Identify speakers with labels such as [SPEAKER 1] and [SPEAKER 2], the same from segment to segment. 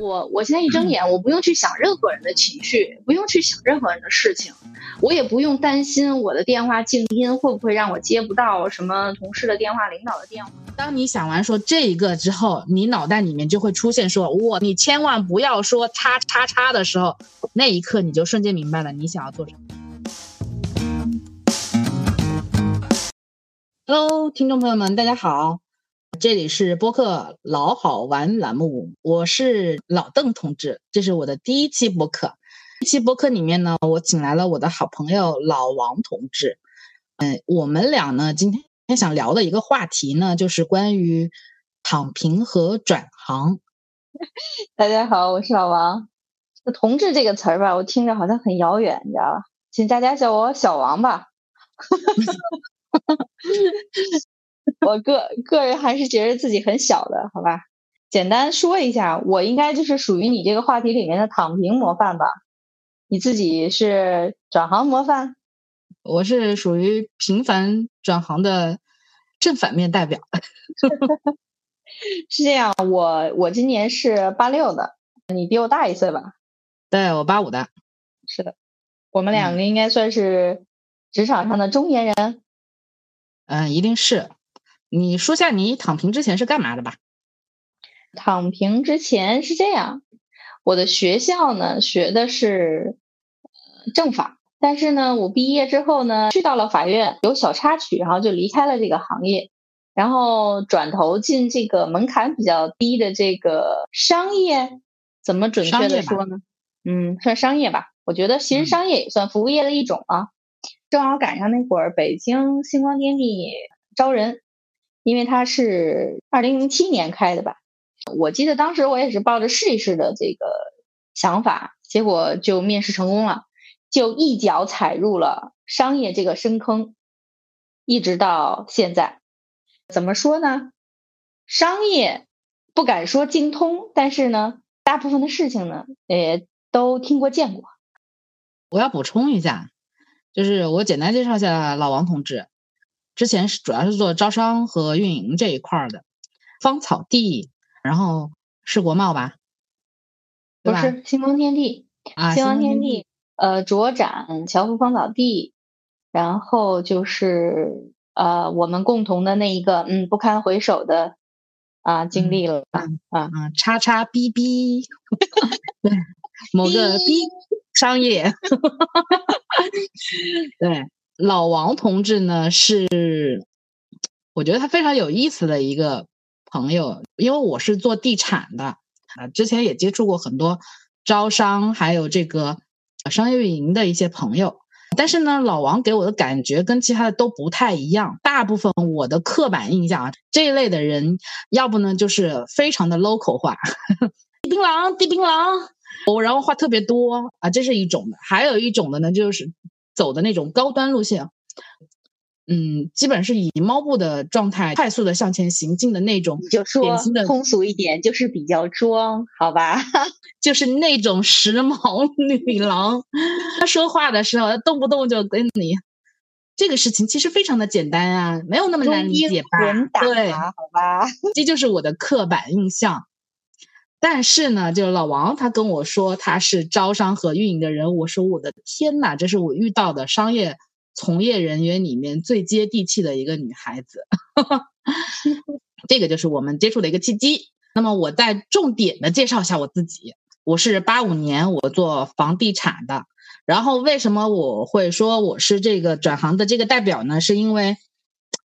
[SPEAKER 1] 我我现在一睁眼，我不用去想任何人的情绪，不用去想任何人的事情，我也不用担心我的电话静音会不会让我接不到什么同事的电话、领导的电话。
[SPEAKER 2] 当你想完说这一个之后，你脑袋里面就会出现说“我你千万不要说叉叉叉”的时候，那一刻你就瞬间明白了你想要做什么。Hello，听众朋友们，大家好。这里是播客老好玩栏目，我是老邓同志，这是我的第一期播客。这期播客里面呢，我请来了我的好朋友老王同志。嗯，我们俩呢，今天想聊的一个话题呢，就是关于躺平和转行。
[SPEAKER 1] 大家好，我是老王。“同志”这个词儿吧，我听着好像很遥远，你知道吧？请大家叫我小王吧。我个个人还是觉得自己很小的，好吧？简单说一下，我应该就是属于你这个话题里面的躺平模范吧？你自己是转行模范？
[SPEAKER 2] 我是属于频繁转行的正反面代表。
[SPEAKER 1] 是这样，我我今年是八六的，你比我大一岁吧？
[SPEAKER 2] 对，我八五的。
[SPEAKER 1] 是的，我们两个应该算是职场上的中年人。
[SPEAKER 2] 嗯，一定是。你说下你躺平之前是干嘛的吧？
[SPEAKER 1] 躺平之前是这样，我的学校呢学的是政法，但是呢，我毕业之后呢去到了法院，有小插曲，然后就离开了这个行业，然后转头进这个门槛比较低的这个商业，怎么准确的说呢？嗯，算商业吧。我觉得其实商业也算服务业的一种啊。正好赶上那会儿北京星光天地招人。因为它是二零零七年开的吧，我记得当时我也是抱着试一试的这个想法，结果就面试成功了，就一脚踩入了商业这个深坑，一直到现在，怎么说呢？商业不敢说精通，但是呢，大部分的事情呢，也都听过见过。
[SPEAKER 2] 我要补充一下，就是我简单介绍一下老王同志。之前是主要是做招商和运营这一块的，芳草地，然后是国贸吧？
[SPEAKER 1] 不是星光天地
[SPEAKER 2] 啊，
[SPEAKER 1] 星光天地，呃，卓展、乔福芳草地，然后就是呃，我们共同的那一个嗯不堪回首的啊经历了啊
[SPEAKER 2] 啊，叉叉 B B，对，某个 B 商业，对。老王同志呢，是我觉得他非常有意思的一个朋友，因为我是做地产的啊，之前也接触过很多招商还有这个商业运营的一些朋友，但是呢，老王给我的感觉跟其他的都不太一样，大部分我的刻板印象啊，这一类的人，要不呢就是非常的 local 化，地槟榔，地槟榔，我然后话特别多啊，这是一种的，还有一种的呢就是。走的那种高端路线，嗯，基本是以猫步的状态快速的向前行进的那种，
[SPEAKER 1] 就说通俗一点，就是比较装，好吧？
[SPEAKER 2] 就是那种时髦女郎，她说话的时候动不动就跟你，这个事情其实非常的简单啊，没有那么难理解吧？对，
[SPEAKER 1] 好吧，
[SPEAKER 2] 这就是我的刻板印象。但是呢，就老王他跟我说他是招商和运营的人，我说我的天呐，这是我遇到的商业从业人员里面最接地气的一个女孩子，这个就是我们接触的一个契机。那么我再重点的介绍一下我自己，我是八五年我做房地产的，然后为什么我会说我是这个转行的这个代表呢？是因为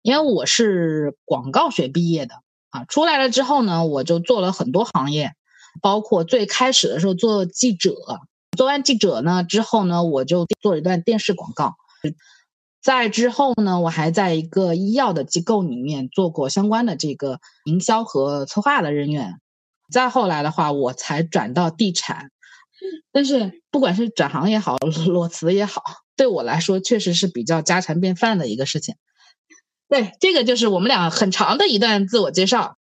[SPEAKER 2] 因为我是广告学毕业的。啊，出来了之后呢，我就做了很多行业，包括最开始的时候做记者，做完记者呢之后呢，我就做了一段电视广告。在之后呢，我还在一个医药的机构里面做过相关的这个营销和策划的人员。再后来的话，我才转到地产。但是不管是转行也好，裸 辞也好，对我来说确实是比较家常便饭的一个事情。对，这个就是我们俩很长的一段自我介绍。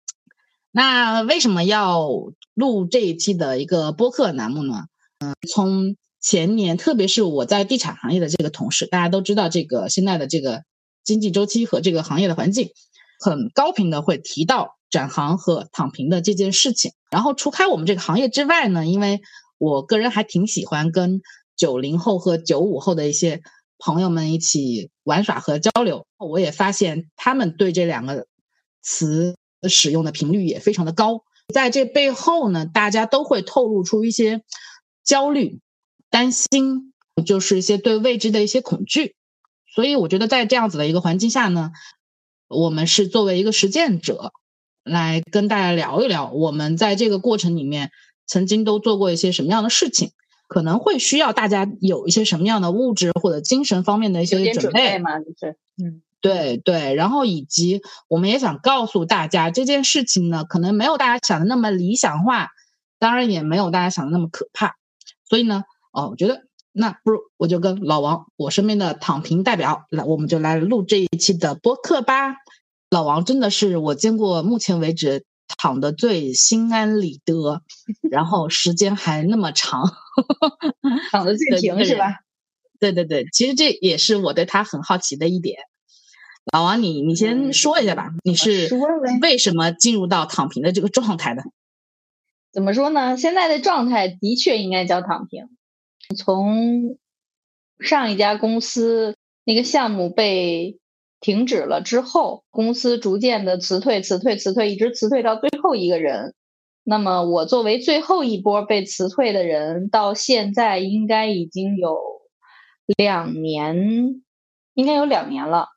[SPEAKER 2] 那为什么要录这一期的一个播客栏目呢？嗯，从前年，特别是我在地产行业的这个同事，大家都知道，这个现在的这个经济周期和这个行业的环境，很高频的会提到转行和躺平的这件事情。然后除开我们这个行业之外呢，因为我个人还挺喜欢跟九零后和九五后的一些朋友们一起玩耍和交流，我也发现他们对这两个词使用的频率也非常的高。在这背后呢，大家都会透露出一些焦虑、担心，就是一些对未知的一些恐惧。所以我觉得在这样子的一个环境下呢，我们是作为一个实践者，来跟大家聊一聊，我们在这个过程里面曾经都做过一些什么样的事情，可能会需要大家有一些什么样的物质或者精神方面的一些
[SPEAKER 1] 准
[SPEAKER 2] 备
[SPEAKER 1] 嘛，就是，嗯，
[SPEAKER 2] 对对，然后以及我们也想告诉大家这件事情呢，可能没有大家想的那么理想化，当然也没有大家想的那么可怕，所以呢，哦，我觉得。那不如我就跟老王，我身边的躺平代表来，我们就来录这一期的播客吧。老王真的是我见过目前为止躺的最心安理得，然后时间还那么长，
[SPEAKER 1] 躺的最平是吧？
[SPEAKER 2] 对对对，其实这也是我对他很好奇的一点。老王，你你先说一下吧，你是为什么进入到躺平的这个状态的？
[SPEAKER 1] 怎么说呢？现在的状态的确应该叫躺平。从上一家公司那个项目被停止了之后，公司逐渐的辞退、辞退、辞退，一直辞退到最后一个人。那么我作为最后一波被辞退的人，到现在应该已经有两年，应该有两年了。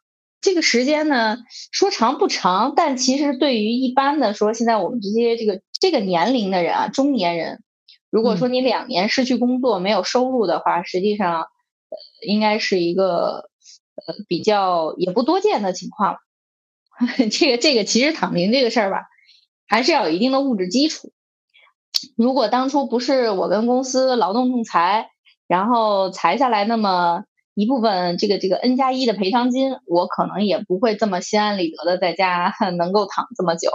[SPEAKER 1] 这个时间呢，说长不长，但其实对于一般的说，现在我们这些这个这个年龄的人啊，中年人。如果说你两年失去工作没有收入的话，实际上，呃，应该是一个呃比较也不多见的情况。这个这个其实躺平这个事儿吧，还是要有一定的物质基础。如果当初不是我跟公司劳动仲裁，然后裁下来那么一部分这个这个 N 加一的赔偿金，我可能也不会这么心安理得的在家能够躺这么久。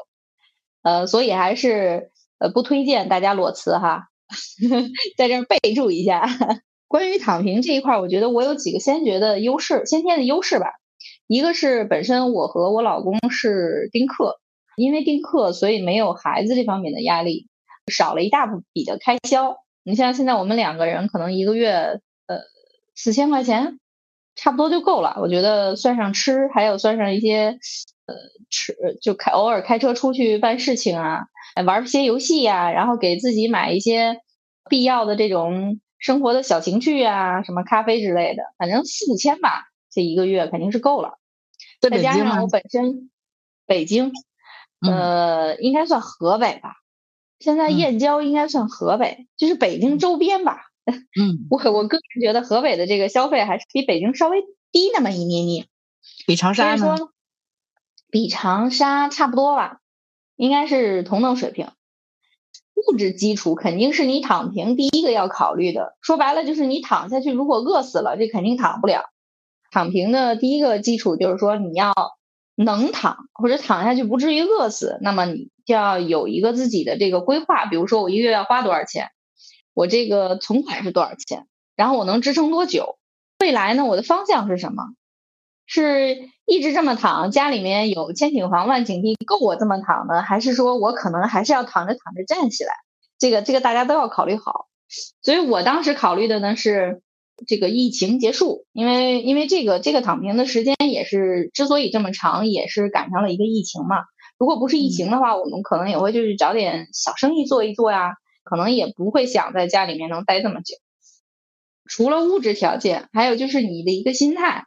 [SPEAKER 1] 呃，所以还是呃不推荐大家裸辞哈。在这儿备注一下，关于躺平这一块，我觉得我有几个先决的优势，先天的优势吧。一个是本身我和我老公是丁克，因为丁克，所以没有孩子这方面的压力，少了一大笔的开销。你像现在我们两个人可能一个月呃四千块钱，差不多就够了。我觉得算上吃，还有算上一些呃吃，就开偶尔开车出去办事情啊。玩些游戏呀，然后给自己买一些必要的这种生活的小情趣啊，什么咖啡之类的，反正四五千吧，这一个月肯定是够了。再加上我本身北京，呃，应该算河北吧。现在燕郊应该算河北，就是北京周边吧。
[SPEAKER 2] 嗯，
[SPEAKER 1] 我我个人觉得河北的这个消费还是比北京稍微低那么一捏捏。
[SPEAKER 2] 比长沙
[SPEAKER 1] 呢？比长沙差不多吧。应该是同等水平，物质基础肯定是你躺平第一个要考虑的。说白了就是你躺下去，如果饿死了，这肯定躺不了。躺平的第一个基础就是说你要能躺，或者躺下去不至于饿死。那么你就要有一个自己的这个规划，比如说我一个月要花多少钱，我这个存款是多少钱，然后我能支撑多久，未来呢我的方向是什么？是一直这么躺，家里面有千顷房、万顷地，够我这么躺呢？还是说我可能还是要躺着躺着站起来？这个这个大家都要考虑好。所以我当时考虑的呢是这个疫情结束，因为因为这个这个躺平的时间也是之所以这么长，也是赶上了一个疫情嘛。如果不是疫情的话，我们可能也会就是找点小生意做一做呀，可能也不会想在家里面能待这么久。除了物质条件，还有就是你的一个心态。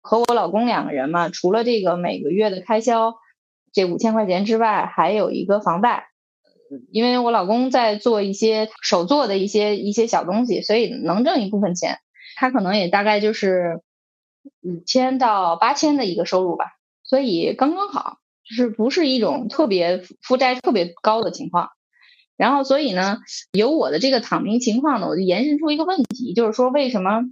[SPEAKER 1] 和我老公两个人嘛，除了这个每个月的开销这五千块钱之外，还有一个房贷。因为我老公在做一些手做的一些一些小东西，所以能挣一部分钱。他可能也大概就是五千到八千的一个收入吧，所以刚刚好，就是不是一种特别负债特别高的情况。然后，所以呢，有我的这个躺平情况呢，我就延伸出一个问题，就是说为什么？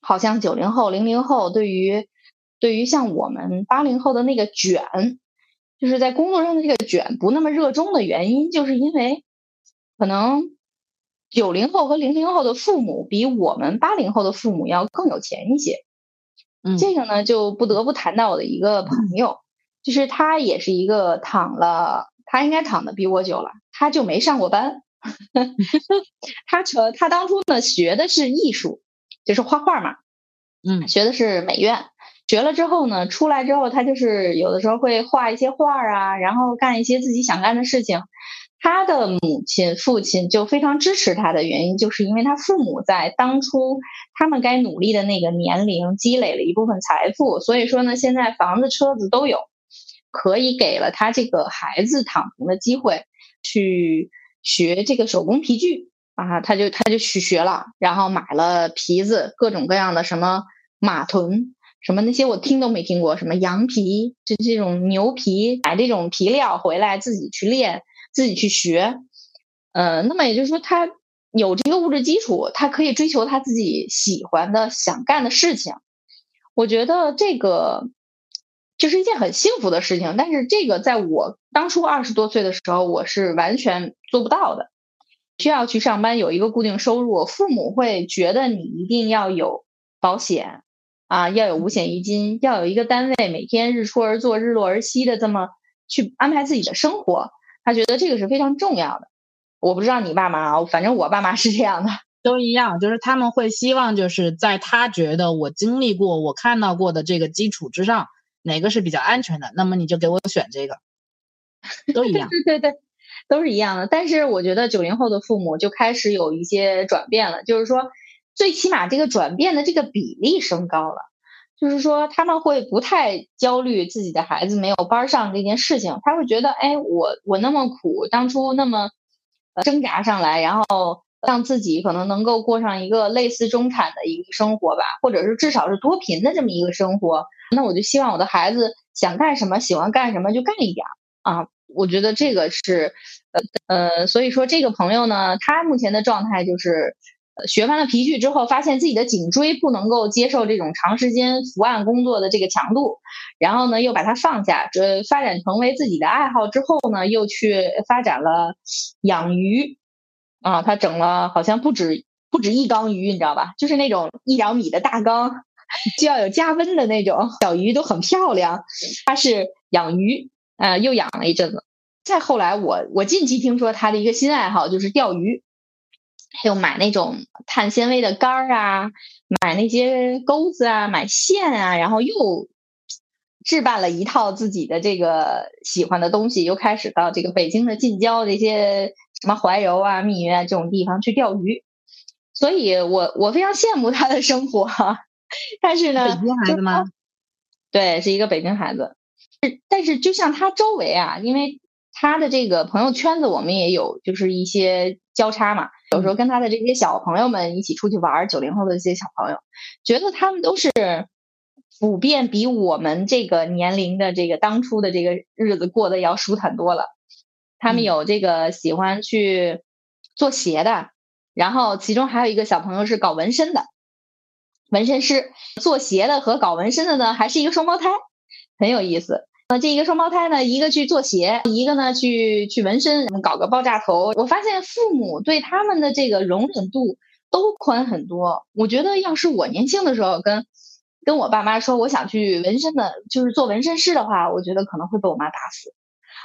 [SPEAKER 1] 好像九零后、零零后对于对于像我们八零后的那个卷，就是在工作上的这个卷不那么热衷的原因，就是因为可能九零后和零零后的父母比我们八零后的父母要更有钱一些。
[SPEAKER 2] 嗯，
[SPEAKER 1] 这个呢就不得不谈到我的一个朋友，就是他也是一个躺了，他应该躺的比我久了，他就没上过班。他成他当初呢学的是艺术，就是画画嘛，
[SPEAKER 2] 嗯，
[SPEAKER 1] 学的是美院。学了之后呢，出来之后他就是有的时候会画一些画啊，然后干一些自己想干的事情。他的母亲、父亲就非常支持他的原因，就是因为他父母在当初他们该努力的那个年龄积累了一部分财富，所以说呢，现在房子、车子都有，可以给了他这个孩子躺平的机会，去学这个手工皮具啊，他就他就去学了，然后买了皮子，各种各样的什么马臀。什么那些我听都没听过，什么羊皮，就这种牛皮，买这种皮料回来自己去练，自己去学。呃，那么也就是说，他有这个物质基础，他可以追求他自己喜欢的、想干的事情。我觉得这个就是一件很幸福的事情。但是这个在我当初二十多岁的时候，我是完全做不到的。需要去上班，有一个固定收入，父母会觉得你一定要有保险。啊，要有五险一金，要有一个单位每天日出而作、日落而息的这么去安排自己的生活，他觉得这个是非常重要的。我不知道你爸妈啊，反正我爸妈是这样的，
[SPEAKER 2] 都一样，就是他们会希望就是在他觉得我经历过、我看到过的这个基础之上，哪个是比较安全的，那么你就给我选这个，都一样。
[SPEAKER 1] 对对对，都是一样的。但是我觉得九零后的父母就开始有一些转变了，就是说。最起码这个转变的这个比例升高了，就是说他们会不太焦虑自己的孩子没有班上这件事情，他会觉得，哎，我我那么苦，当初那么挣扎上来，然后让自己可能能够过上一个类似中产的一个生活吧，或者是至少是脱贫的这么一个生活，那我就希望我的孩子想干什么，喜欢干什么就干一点啊。我觉得这个是，呃呃，所以说这个朋友呢，他目前的状态就是。学完了皮具之后，发现自己的颈椎不能够接受这种长时间伏案工作的这个强度，然后呢，又把它放下，这发展成为自己的爱好之后呢，又去发展了养鱼，啊，他整了好像不止不止一缸鱼，你知道吧？就是那种一两米的大缸，就要有加温的那种小鱼都很漂亮。他是养鱼，呃，又养了一阵子。再后来，我我近期听说他的一个新爱好就是钓鱼。还有买那种碳纤维的杆儿啊，买那些钩子啊，买线啊，然后又置办了一套自己的这个喜欢的东西，又开始到这个北京的近郊这些什么怀柔啊、密云啊这种地方去钓鱼。所以我我非常羡慕他的生活，但是呢，
[SPEAKER 2] 北京孩子吗？
[SPEAKER 1] 对，是一个北京孩子。但是就像他周围啊，因为他的这个朋友圈子，我们也有就是一些交叉嘛。有时候跟他的这些小朋友们一起出去玩，九零后的这些小朋友，觉得他们都是普遍比我们这个年龄的这个当初的这个日子过得要舒坦多了。他们有这个喜欢去做鞋的，然后其中还有一个小朋友是搞纹身的，纹身师做鞋的和搞纹身的呢，还是一个双胞胎，很有意思。那这一个双胞胎呢，一个去做鞋，一个呢去去纹身，搞个爆炸头。我发现父母对他们的这个容忍度都宽很多。我觉得要是我年轻的时候跟跟我爸妈说我想去纹身的，就是做纹身师的话，我觉得可能会被我妈打死。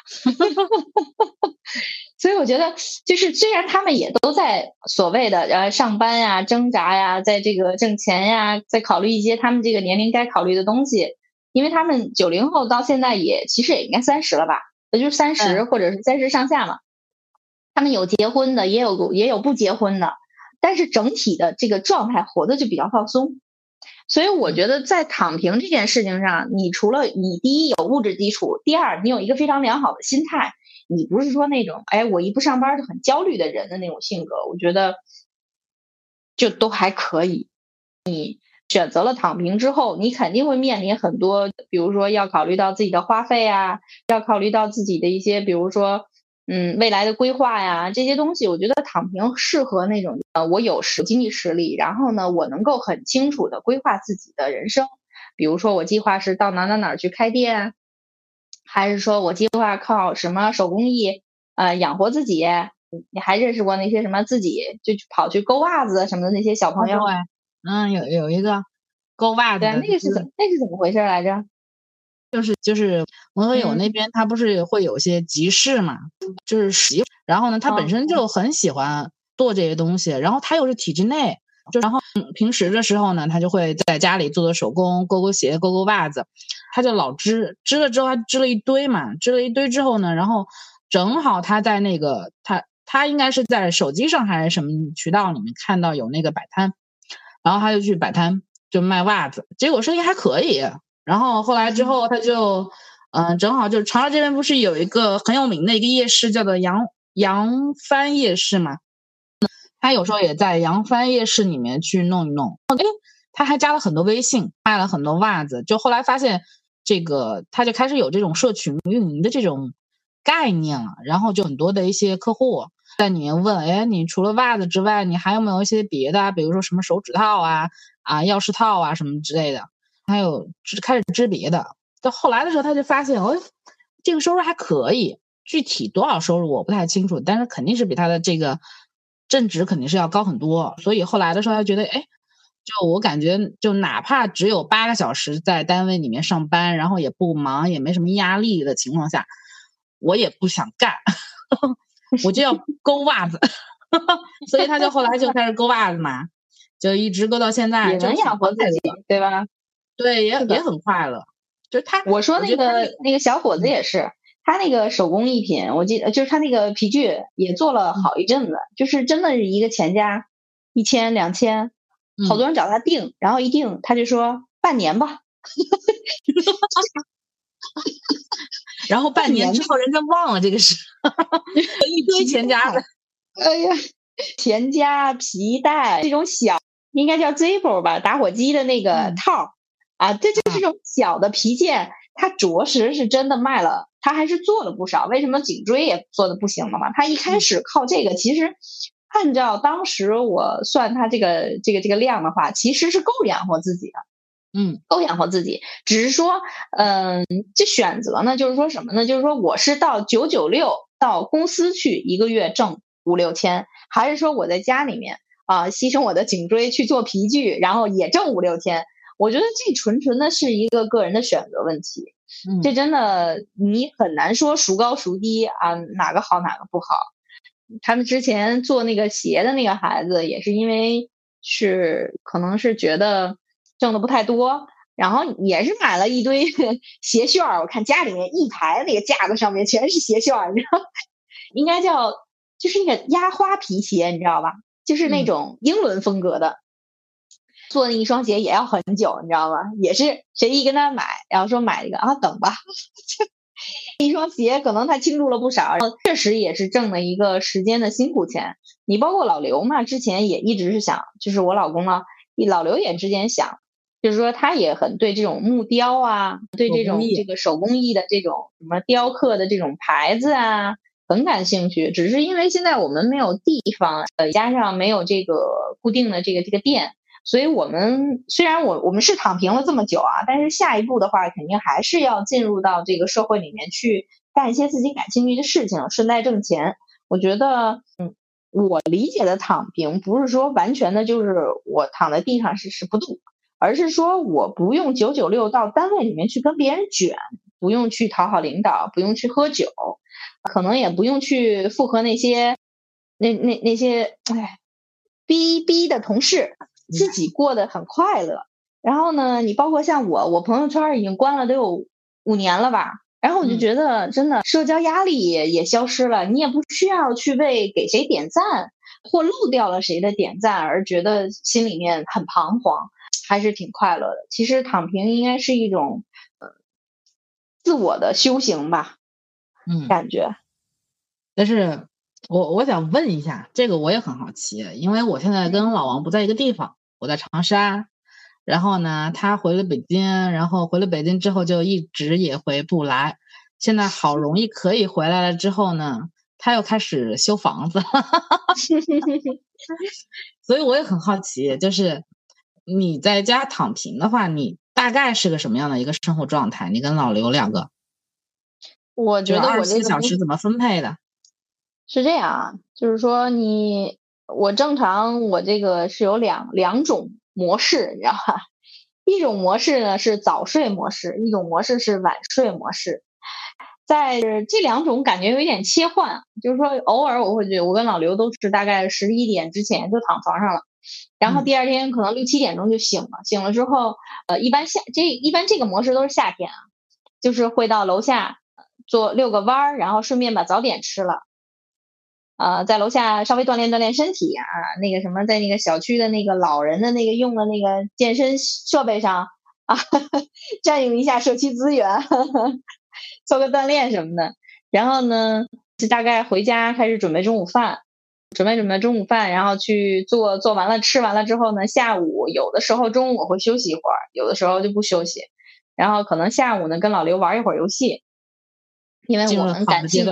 [SPEAKER 1] 所以我觉得，就是虽然他们也都在所谓的呃上班呀、挣扎呀，在这个挣钱呀，在考虑一些他们这个年龄该考虑的东西。因为他们九零后到现在也其实也应该三十了吧，也就是三十或者是三十上下嘛。他们有结婚的，也有也有不结婚的，但是整体的这个状态活的就比较放松。所以我觉得在躺平这件事情上，你除了你第一有物质基础，第二你有一个非常良好的心态，你不是说那种哎我一不上班就很焦虑的人的那种性格，我觉得就都还可以。你。选择了躺平之后，你肯定会面临很多，比如说要考虑到自己的花费啊，要考虑到自己的一些，比如说，嗯，未来的规划呀，这些东西，我觉得躺平适合那种，呃，我有实经济实力，然后呢，我能够很清楚的规划自己的人生，比如说我计划是到哪哪哪去开店，还是说我计划靠什么手工艺，呃，养活自己？你还认识过那些什么自己就跑去勾袜子什么的那些小朋友？
[SPEAKER 2] 嗯，有有一个勾袜子
[SPEAKER 1] 对，那个是怎那是怎么回事来着？
[SPEAKER 2] 就是就是文和友那
[SPEAKER 1] 嗯
[SPEAKER 2] 边，他不是会有些集市嘛，就是喜，然后呢，他本
[SPEAKER 1] 哦
[SPEAKER 2] 身就很喜欢做这些东西，然后他又是体制内，就然后嗯平时的时候呢，他就会在家里做做手工，勾勾鞋，勾勾袜子，他就老织，织了之后他织了一堆嘛，织了一堆之后呢，然后正好他在那个他他应该是在手机上还是什么渠道里面看到有那个摆摊，然后他就去摆摊就卖袜子，结果生意还可以。然后后来之后他就，嗯、正好就长沙这边不是有一个很有名的一个夜市叫做扬扬帆夜市嘛，他有时候也在扬帆夜市里面去弄一弄，哎，他还加了很多微信，卖了很多袜子，就后来发现这个他就开始有这种社群运营的这种概念了，然后就很多的一些客户在里面问，哎，你除了袜子之外，你还有没有一些别的？比如说什么手指套啊、啊钥匙套啊什么之类的，还有织开始织别的。到后来的时候，他就发现，哦，这个收入还可以，具体多少收入我不太清楚，但是肯定是比他的这个正职肯定是要高很多。所以后来的时候，他觉得，哎，就我感觉，就哪怕只有八个小时在单位里面上班，然后也不忙，也没什么压力的情况下，我也不想干，我就要勾袜子，所以他就后来就开始勾袜子嘛，就一直勾到现在，
[SPEAKER 1] 也能养活自己，对吧？
[SPEAKER 2] 对，也也很快乐。就是他，
[SPEAKER 1] 我说那个那个小伙子也是，他那个手工艺品，我记得就是他那个皮具也做了好一阵子，就是真的是一个钱价一千两千，好多人找他订，然后一订他就说半年吧，
[SPEAKER 2] 然后半
[SPEAKER 1] 半年
[SPEAKER 2] 年之后，人家忘了这个事，一堆钱夹子。
[SPEAKER 1] 哎呀，钱夹皮带这种小，应该叫 Zippo 吧，打火机的那个
[SPEAKER 2] 嗯
[SPEAKER 1] 套儿、啊，这就是这种小的皮件，它着实是真的卖了，它还是做了不少。为什么颈椎也做的不行了嘛？它一开始靠这个，其实按照当时我算它这个这个这个量的话，其实是够养活自己的。
[SPEAKER 2] 嗯
[SPEAKER 1] 够养活自己，只是说，嗯、这选择呢，就是说什么呢？就是说我是到九九六到公司去一个月挣五六千，还是说我在家里面啊、牺牲我的颈椎去做皮具，然后也挣五六千？我觉得这纯纯的是一个个人的选择问题，
[SPEAKER 2] 嗯，
[SPEAKER 1] 这真的你很难说孰高孰低啊，哪个好哪个不好。他们之前做那个鞋的那个孩子，也是因为是可能是觉得挣的不太多，然后也是买了一堆 鞋楦儿。我看家里面一排那个架子上面全是鞋楦儿，你知道，应该叫就是那个压花皮鞋，你知道吧？就是那
[SPEAKER 2] 嗯
[SPEAKER 1] 种英伦风格的。做那一双鞋也要很久，你知道吗？也是谁一跟他买，然后说买一个啊，等吧。一双鞋可能他倾注了不少，然后确实也是挣了一个时间的辛苦钱。你包括老刘嘛，之前也一直是想，就是我老公呢，老刘也之前想，就是说他也很对这种木雕啊，对这种这个手工艺的这种什么雕刻的这种牌子啊，很感兴趣。只是因为现在我们没有地方，呃，加上没有这个固定的这个这个店。所以我们虽然我我们是躺平了这么久啊，但是下一步的话，肯定还是要进入到这个社会里面去干一些自己感兴趣的事情，顺带挣钱。我觉得，嗯，我理解的躺平不是说完全的就是我躺在地上是是不动，而是说我不用九九六到单位里面去跟别人卷，不用去讨好领导，不用去喝酒，可能也不用去附和那些那那那些哎逼逼的同事。自己过得很快乐，然后呢，你包括像我，我朋友圈已经关了都有五年了吧，然后我就觉得真的社交压力也也消失了，你也不需要去为给谁点赞或漏掉了谁的点赞而觉得心里面很彷徨，还是挺快乐的。其实躺平应该是一种呃自我的修行吧，
[SPEAKER 2] 嗯，
[SPEAKER 1] 感觉。
[SPEAKER 2] 但是我我想问一下，这个我也很好奇，因为我现在跟老王不在一个地方。我在长沙，然后呢，他回了北京，然后回了北京之后就一直也回不来。现在好容易可以回来了之后呢，他又开始修房子，所以我也很好奇，就是你在家躺平的话，你大概是个什么样的一个生活状态？你跟老刘两个，
[SPEAKER 1] 我觉得我这个不
[SPEAKER 2] 小时怎么分配的？
[SPEAKER 1] 是这样啊，就是说你我正常我这个是有两两种模式，你知道吧？一种模式呢是早睡模式，一种模式是晚睡模式。在这两种感觉有一点切换，就是说偶尔我会觉得我跟老刘都是大概十一点之前就躺床上了，然后第二天可能六七点钟就醒了。醒了之后，呃，一般夏这一般这个模式都是夏天啊，就是会到楼下做遛个弯儿，然后顺便把早点吃了，呃，在楼下稍微锻炼锻炼身体啊，那个什么，在那个小区的那个老人的那个用的那个健身设备上啊，占用一下社区资源。做个锻炼什么的，然后呢，就大概回家开始准备中午饭，准备准备中午饭，然后去做做完了吃完了之后呢，下午有的时候中午我会休息一会儿，有的时候就不休息，然后可能下午呢跟老刘玩一会儿游戏，因为我们感兴趣，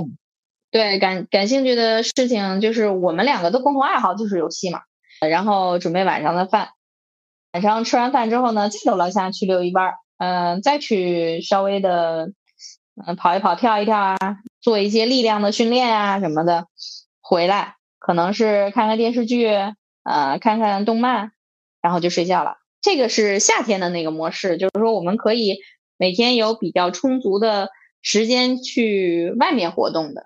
[SPEAKER 1] 对感感兴趣的事情就是我们两个的共同爱好就是游戏嘛，然后准备晚上的饭，晚上吃完饭之后呢，再到楼下去溜一弯，嗯，再去稍微的。嗯，跑一跑，跳一跳啊，做一些力量的训练啊什么的，回来可能是看看电视剧，呃，看看动漫，然后就睡觉了。这个是夏天的那个模式，就是说我们可以每天有比较充足的时间去外面活动的。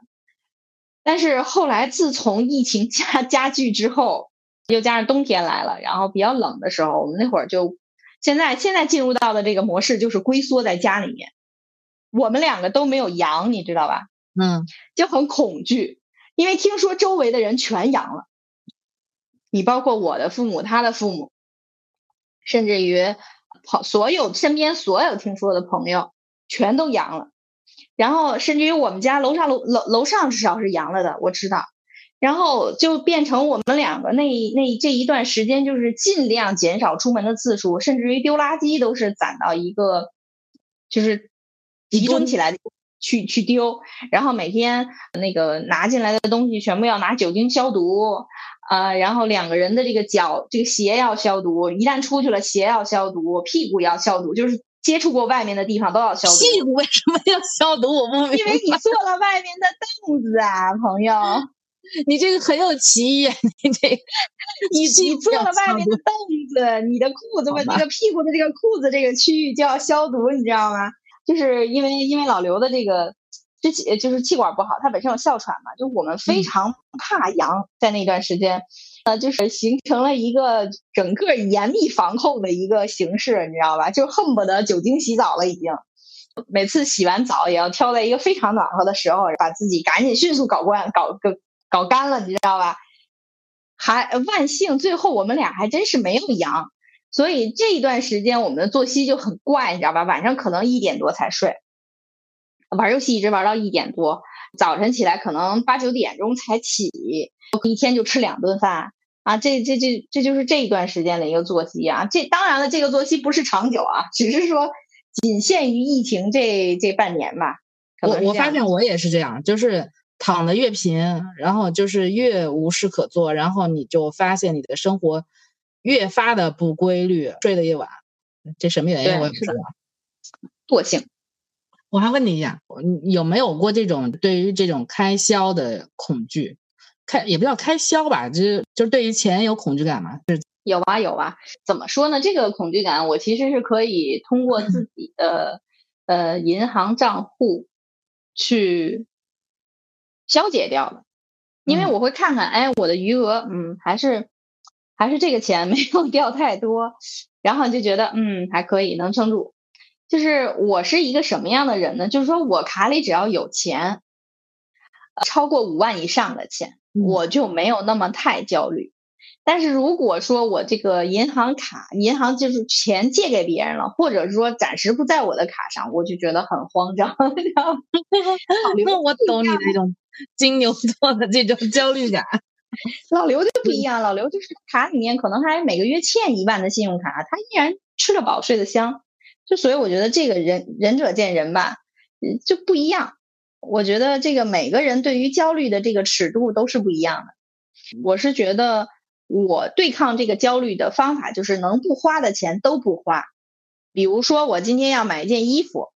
[SPEAKER 1] 但是后来自从疫情 加加剧之后，又加上冬天来了，然后比较冷的时候，我们那会儿就现在现在进入到的这个模式就是龟缩在家里面。我们两个都没有阳，你知道吧？
[SPEAKER 2] 嗯，
[SPEAKER 1] 就很恐惧，因为听说周围的人全阳了。你包括我的父母，他的父母，甚至于朋所有身边所有听说的朋友，全都阳了。然后甚至于我们家楼上楼楼楼上至少是阳了的，我知道。然后就变成我们两个那那这一段时间，就是尽量减少出门的次数，甚至于丢垃圾都是攒到一个，就是。集中起来去去丢，然后每天那个拿进来的东西全部要拿酒精消毒啊，然后两个人的这个脚这个鞋要消毒，一旦出去了鞋要消毒，屁股要消毒，就是接触过外面的地方都要消毒。
[SPEAKER 2] 屁股为什么要消毒？我不明白。
[SPEAKER 1] 因为你坐了外面的凳子啊，朋友，
[SPEAKER 2] 你这个很有歧义。你这，
[SPEAKER 1] 你你坐了外面的凳子，你的裤子不，那个屁股的这个裤子这个区域就要消毒，你知道吗？就是因为因为老刘的这个支气就是气管不好，他本身有哮喘嘛，就我们非常怕阳，在那段时间，呃，就是形成了一个整个严密防控的一个形式，你知道吧？就恨不得酒精洗澡了，已经每次洗完澡也要挑在一个非常暖和的时候，把自己赶紧迅速搞干搞搞搞干了，你知道吧？还万幸最后我们俩还真是没有阳。所以这一段时间我们的作息就很怪，你知道吧？晚上可能一点多才睡，玩游戏一直玩到一点多，早晨起来可能八九点钟才起，一天就吃两顿饭啊！这这这这就是这一段时间的一个作息啊！这当然了，这个作息不是长久啊，只是说仅限于疫情这这半年吧。
[SPEAKER 2] 我我发现我也是这样，就是躺的越频，然后就是越无事可做，然后你就发现你的生活。越发的不规律，睡得越晚，这什么原因我也不知道。
[SPEAKER 1] 惰性。
[SPEAKER 2] 我还问你一下，有没有过这种对于这种开销的恐惧？开也不叫开销吧，就是就是对于钱有恐惧感吗？
[SPEAKER 1] 有啊有啊。怎么说呢？这个恐惧感我其实是可以通过自 己的呃银行账户去消解掉的，因为我会看看，哎，我的余额，嗯，还是。还是这个钱没有 掉太多，然后就觉得嗯还可以能撑住。就是我是一个什么样的人呢？就是说我卡里只要有钱，超过五万以上的钱，我就没有那么太焦虑。但是如果说我这个银行卡，银行就是钱借给别人了，或者说暂时不在我的卡上，我就觉得很慌张。
[SPEAKER 2] 那我懂你那种金牛座的这种焦虑感。
[SPEAKER 1] 老刘就不一样，老刘就是卡里面可能还每个月欠一万的信用卡，他依然吃得饱睡得香。就所以我觉得这个人仁者见仁吧，就不一样。我觉得这个每个人对于焦虑的这个尺度都是不一样的。我是觉得我对抗这个焦虑的方法就是能不花的钱都不花。比如说我今天要买一件衣服，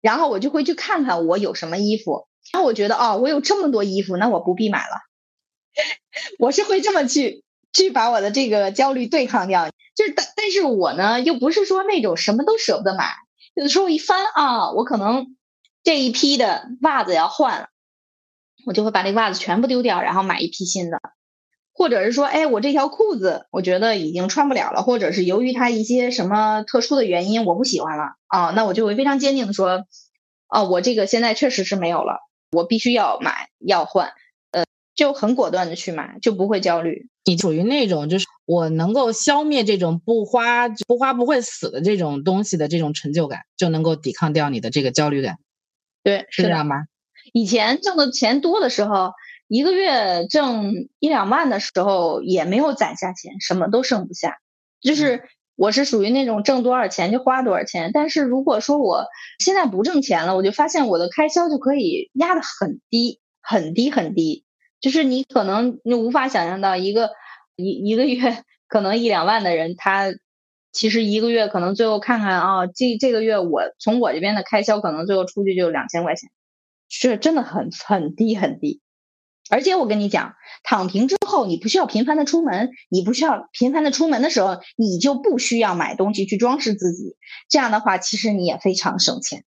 [SPEAKER 1] 然后我就会去看看我有什么衣服，然后我觉得哦，我有这么多衣服，那我不必买了。我是会这么去去把我的这个焦虑对抗掉。就是但但是我呢，又不是说那种什么都舍不得买，有的时候一翻啊，我可能这一批的袜子要换了，我就会把那袜子全部丢掉，然后买一批新的。或者是说，哎，我这条裤子我觉得已经穿不了了，或者是由于它一些什么特殊的原因，我不喜欢了啊，那我就会非常坚定的说，哦，我这个现在确实是没有了，我必须要买要换，就很果断的去买，就不会焦虑。
[SPEAKER 2] 你属于那种就是我能够消灭这种不花不花不会死的这种东西的这种成就感，就能够抵抗掉你的这个焦虑感。
[SPEAKER 1] 对，
[SPEAKER 2] 是这样吗？
[SPEAKER 1] 以前挣的钱多的时候。一个月挣一两万的时候，也没有攒下钱，什么都剩不下。就是我是属于那种挣多少钱就花多少钱。但是如果说我现在不挣钱了，我就发现我的开销就可以压得很低，很低很低。就是你可能你无法想象到一个一一个月可能一两万的人，他其实一个月可能最后看看啊，这这个月我从我这边的开销可能最后出去就两千块钱，是真的很很低很低。而且我跟你讲，躺平之后，你不需要频繁的出门，你不需要频繁的出门的时候，你就不需要买东西去装饰自己。这样的话，其实你也非常省钱。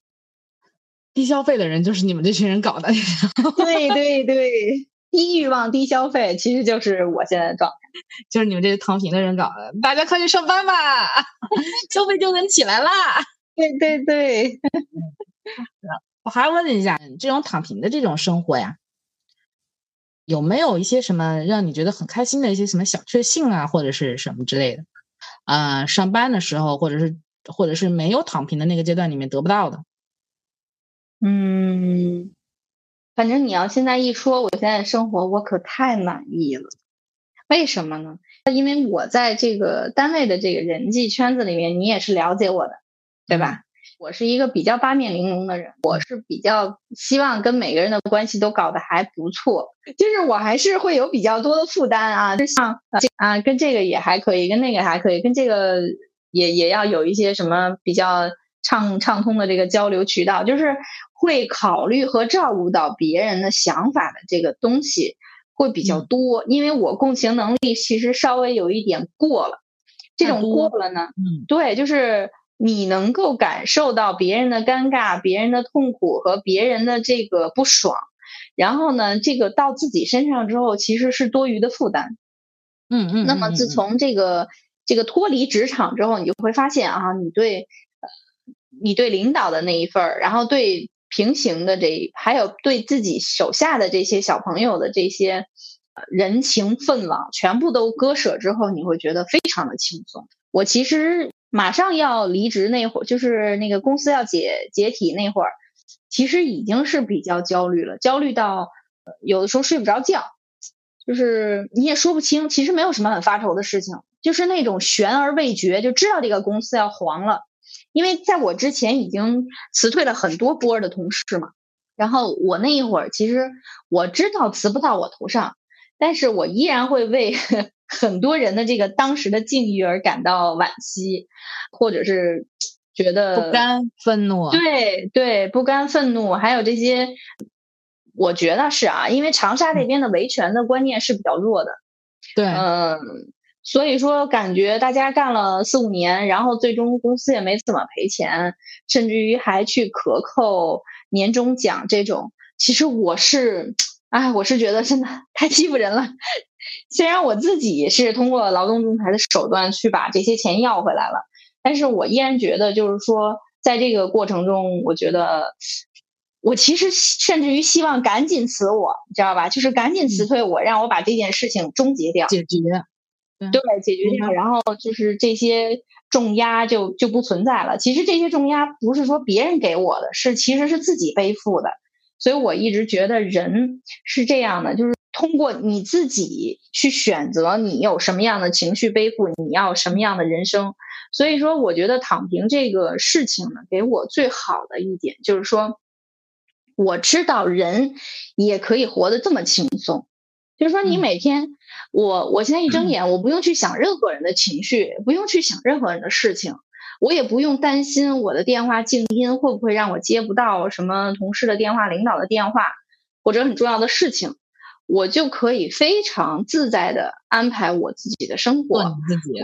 [SPEAKER 2] 低消费的人就是你们这群人搞的。
[SPEAKER 1] 对 对对，低欲望低消费，其实就是我现在的状态，
[SPEAKER 2] 就是你们这些躺平的人搞的。大家快去上班吧，消费就能起来啦。
[SPEAKER 1] 对对对。
[SPEAKER 2] 我还问一下，这种躺平的这种生活呀？有没有一些什么让你觉得很开心的一些什么小确幸啊，或者是什么之类的？啊，上班的时候，或者是或者是没有躺平的那个阶段里面得不到的。
[SPEAKER 1] 嗯，反正你要现在一说，我现在生活我可太满意了。为什么呢？因为我在这个单位的这个人际圈子里面，你也是了解我的，对吧？我是一个比较八面玲珑的人，我是比较希望跟每个人的关系都搞得还不错，就是我还是会有比较多的负担啊，就像啊，跟这个也还可以，跟那个还可以，跟这个也也要有一些什么比较畅畅通的这个交流渠道，就是会考虑和照顾到别人的想法的这个东西会比较多，因为我共情能力其实稍微有一点过了，这种过了呢，嗯，对，就是。你能够感受到别人的尴尬、别人的痛苦和别人的这个不爽，然后呢，这个到自己身上之后，其实是多余的负担。
[SPEAKER 2] 嗯嗯。
[SPEAKER 1] 那么自从这个这个脱离职场之后，你就会发现啊，你对呃你对领导的那一份儿，然后对平行的这，还有对自己手下的这些小朋友的这些人情分往，全部都割舍之后，你会觉得非常的轻松。我其实。马上要离职那会儿，就是那个公司要解解体那会儿，其实已经是比较焦虑了，焦虑到有的时候睡不着觉，就是你也说不清，其实没有什么很发愁的事情，就是那种悬而未决，就知道这个公司要黄了。因为在我之前已经辞退了很多波的同事嘛，然后我那一会儿其实我知道辞不到我头上，但是我依然会为。很多人的这个当时的境遇而感到惋惜，或者是觉得
[SPEAKER 2] 不甘、愤怒。
[SPEAKER 1] 对对，不甘、愤怒，还有这些，我觉得是啊，因为长沙这边的维权的观念是比较弱的。
[SPEAKER 2] 对，
[SPEAKER 1] 嗯，所以说感觉大家干了四五年，然后最终公司也没怎么赔钱，甚至于还去克扣年终奖这种。其实我是，哎，我是觉得真的 太欺负人了。虽然我自己是通过劳动仲裁的手段去把这些钱要回来了，但是我依然觉得，就是说，在这个过程中，我觉得我其实甚至于希望赶紧辞我，你知道吧？就是赶紧辞退我，让我把这件事情终结掉，
[SPEAKER 2] 解决，
[SPEAKER 1] 对，解决掉，然后就是这些重压就就不存在了。其实这些重压不是说别人给我的，是其实是自己背负的。所以我一直觉得人是这样的，就是。通过你自己去选择，你有什么样的情绪背负，你要什么样的人生。所以说，我觉得躺平这个事情呢，给我最好的一点就是说，我知道人也可以活得这么轻松。就是说，你每天，我我现在一睁眼，我不用去想任何人的情绪，不用去想任何人的事情，我也不用担心我的电话静音会不会让我接不到什么同事的电话、领导的电话或者很重要的事情。我就可以非常自在的安排我自己的生活。
[SPEAKER 2] 自己，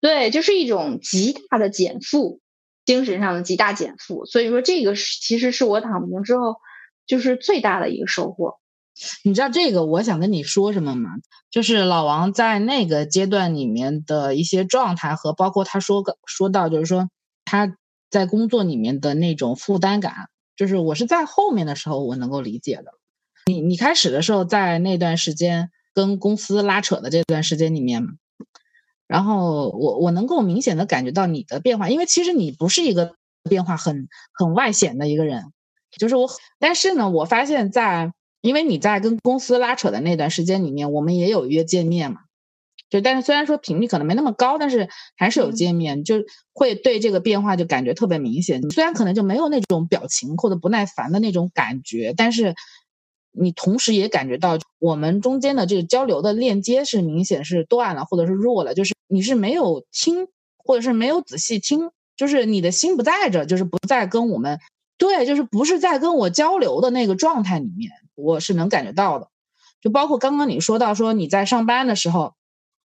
[SPEAKER 1] 对，就是一种极大的减负，精神上的极大减负。所以说，这个是其实是我躺平之后就是最大的一个收获。
[SPEAKER 2] 你知道这个我想跟你说什么吗？就是老王在那个阶段里面的一些状态和包括他说个说到，就是说他在工作里面的那种负担感，就是我是在后面的时候我能够理解的。你你开始的时候在那段时间跟公司拉扯的这段时间里面，然后我我能够明显的感觉到你的变化，因为其实你不是一个变化很很外显的一个人，就是我，但是呢，我发现在。因为你在跟公司拉扯的那段时间里面，我们也有约见面嘛，就但是虽然说频率可能没那么高，但是还是有见面，就会对这个变化就感觉特别明显。虽然可能就没有那种表情或者不耐烦的那种感觉，但是你同时也感觉到我们中间的这个交流的链接是明显是断了或者是弱了，就是你是没有听或者是没有仔细听，就是你的心不在这，就是不在跟我们对，就是不是在跟我交流的那个状态里面。我是能感觉到的，就包括刚刚你说到说你在上班的时候，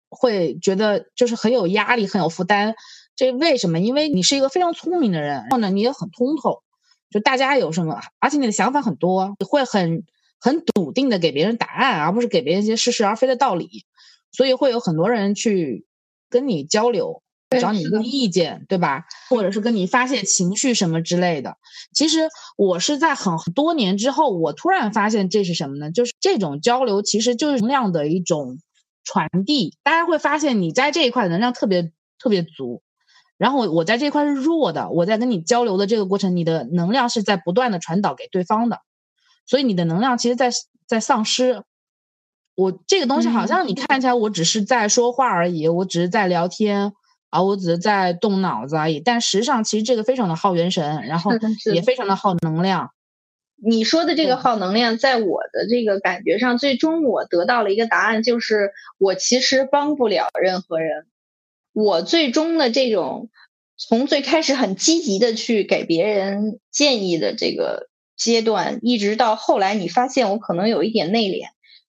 [SPEAKER 2] 会觉得就是很有压力、很有负担。这为什么？因为你是一个非常聪明的人，然后呢，你也很通透。就大家有什么，而且你的想法很多，你会很很笃定的给别人答案，而不是给别人一些似是而非的道理。所以会有很多人去跟你交流。找你问意见，对吧？或者是跟你发泄情绪什么之类的。其实我是在很多年之后，我突然发现这是什么呢？就是这种交流其实就是能量的一种传递。大家会发现你在这一块能量特别特别足，然后我在这块是弱的。我在跟你交流的这个过程，你的能量是在不断的传导给对方的，所以你的能量其实在在丧失。我这个东西好像你看起来我只是在说话而已，我只是在聊天。啊，我只是在动脑子而已，但实际上其实这个非常的耗元神，然后也非常的耗能量。
[SPEAKER 1] 你说的这个耗能量，在我的这个感觉上，最终我得到了一个答案，就是我其实帮不了任何人。我最终的这种从最开始很积极的去给别人建议的这个阶段，一直到后来，你发现我可能有一点内敛，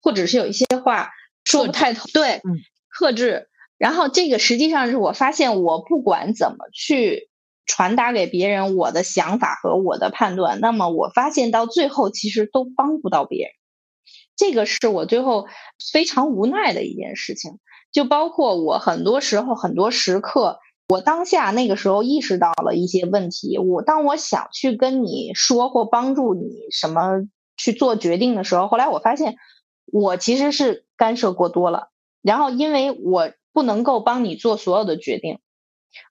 [SPEAKER 1] 或者是有一些话说不太透，对，克制。然后这个实际上是我发现，我不管怎么去传达给别人我的想法和我的判断，那么我发现到最后其实都帮不到别人。这个是我最后非常无奈的一件事情。就包括我很多时候、很多时刻，我当下那个时候意识到了一些问题。我当我想去跟你说或帮助你什么去做决定的时候，后来我发现我其实是干涉过多了。然后因为我。不能够帮你做所有的决定，